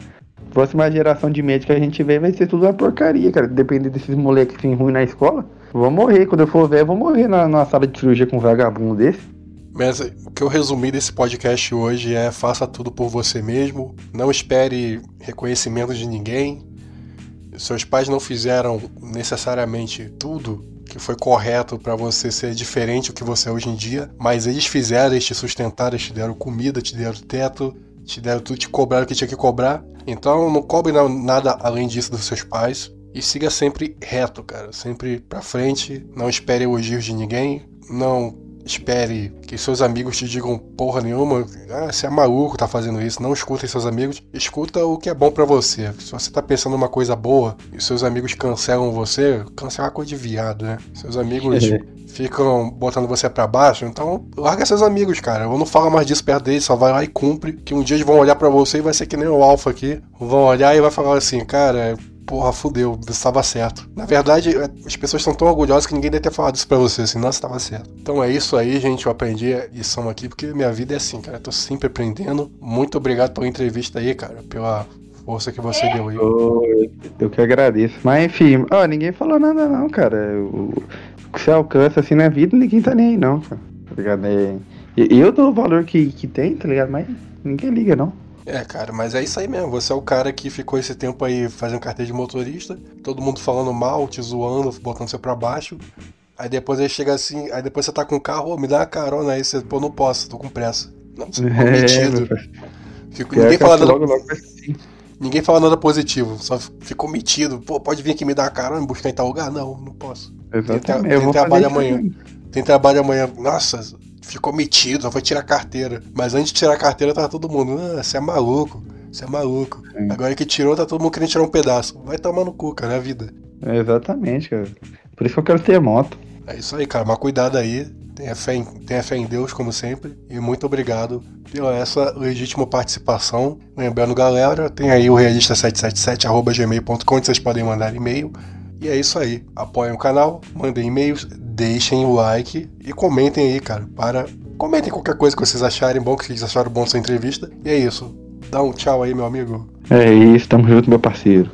Próxima geração de médico que a gente vê vai ser tudo uma porcaria, cara. Depender desses moleques assim ruins na escola. Vou morrer. Quando eu for eu vou morrer na, na sala de cirurgia com um vagabundo desse. Mas o que eu resumi desse podcast hoje é faça tudo por você mesmo, não espere reconhecimento de ninguém. Seus pais não fizeram necessariamente tudo que foi correto para você ser diferente do que você é hoje em dia, mas eles fizeram, eles te sustentaram, eles te deram comida, te deram teto, te deram tudo, te cobraram o que tinha que cobrar. Então não cobre nada além disso dos seus pais. E siga sempre reto, cara, sempre para frente, não espere elogios de ninguém, não espere que seus amigos te digam porra nenhuma. Ah, você é maluco, tá fazendo isso. Não escutem seus amigos. Escuta o que é bom para você. Se você tá pensando uma coisa boa e seus amigos cancelam você, cancelar coisa de viado, né? Seus amigos ficam botando você para baixo, então larga seus amigos, cara. Eu não falo mais disso perto deles, só vai lá e cumpre. Que um dia eles vão olhar para você e vai ser que nem o Alpha aqui. Vão olhar e vai falar assim, cara, porra, fudeu, você estava certo. Na verdade, é, as pessoas estão tão orgulhosas que ninguém deve ter falado isso pra você, assim, nossa, estava certo. Então é isso aí, gente, eu aprendi lição aqui, porque minha vida é assim, cara, eu tô sempre aprendendo. Muito obrigado pela entrevista aí, cara, pela força que você deu aí. Eu, eu que agradeço. Mas enfim, ó, ninguém falou nada não, cara. O que você alcança assim na vida, ninguém tá nem aí não, cara. Tá ligado? É, eu dou o valor que, que tem, tá ligado? Mas ninguém liga não. É, cara, mas é isso aí mesmo. Você é o cara que ficou esse tempo aí fazendo carteira de motorista, todo mundo falando mal, te zoando, botando você pra baixo. Aí depois ele chega assim, aí depois você tá com o carro, oh, me dá uma carona aí, você, pô, não posso, tô com pressa. Não, você ficou é, metido. Fico, ninguém fala nada. Logo, logo assim. Ninguém fala nada positivo, só ficou metido. Pô, pode vir aqui me dar uma carona e buscar em tal lugar? Não, não posso. Exatamente. Tem, tem, tem trabalho amanhã. Tem trabalho amanhã. Nossa, ficou metido, só foi tirar a carteira. Mas antes de tirar a carteira, tava todo mundo, ah, você é maluco, você é maluco. É. Agora que tirou, tá todo mundo querendo tirar um pedaço. Vai tomar no cu, cara, é a vida. É exatamente, cara. Por isso que eu quero ter moto. É isso aí, cara. Mas cuidado aí. Tenha fé, em, tenha fé em Deus, como sempre. E muito obrigado pela essa legítima participação. Lembrando, galera, tem aí o realista777.gmail.com, onde vocês podem mandar e-mail. E é isso aí. Apoiem o canal, mandem e-mails, deixem o like e comentem aí, cara. Para. Comentem qualquer coisa que vocês acharem bom, que vocês acharam bom essa entrevista. E é isso. Dá um tchau aí, meu amigo. É isso, tamo junto, meu parceiro.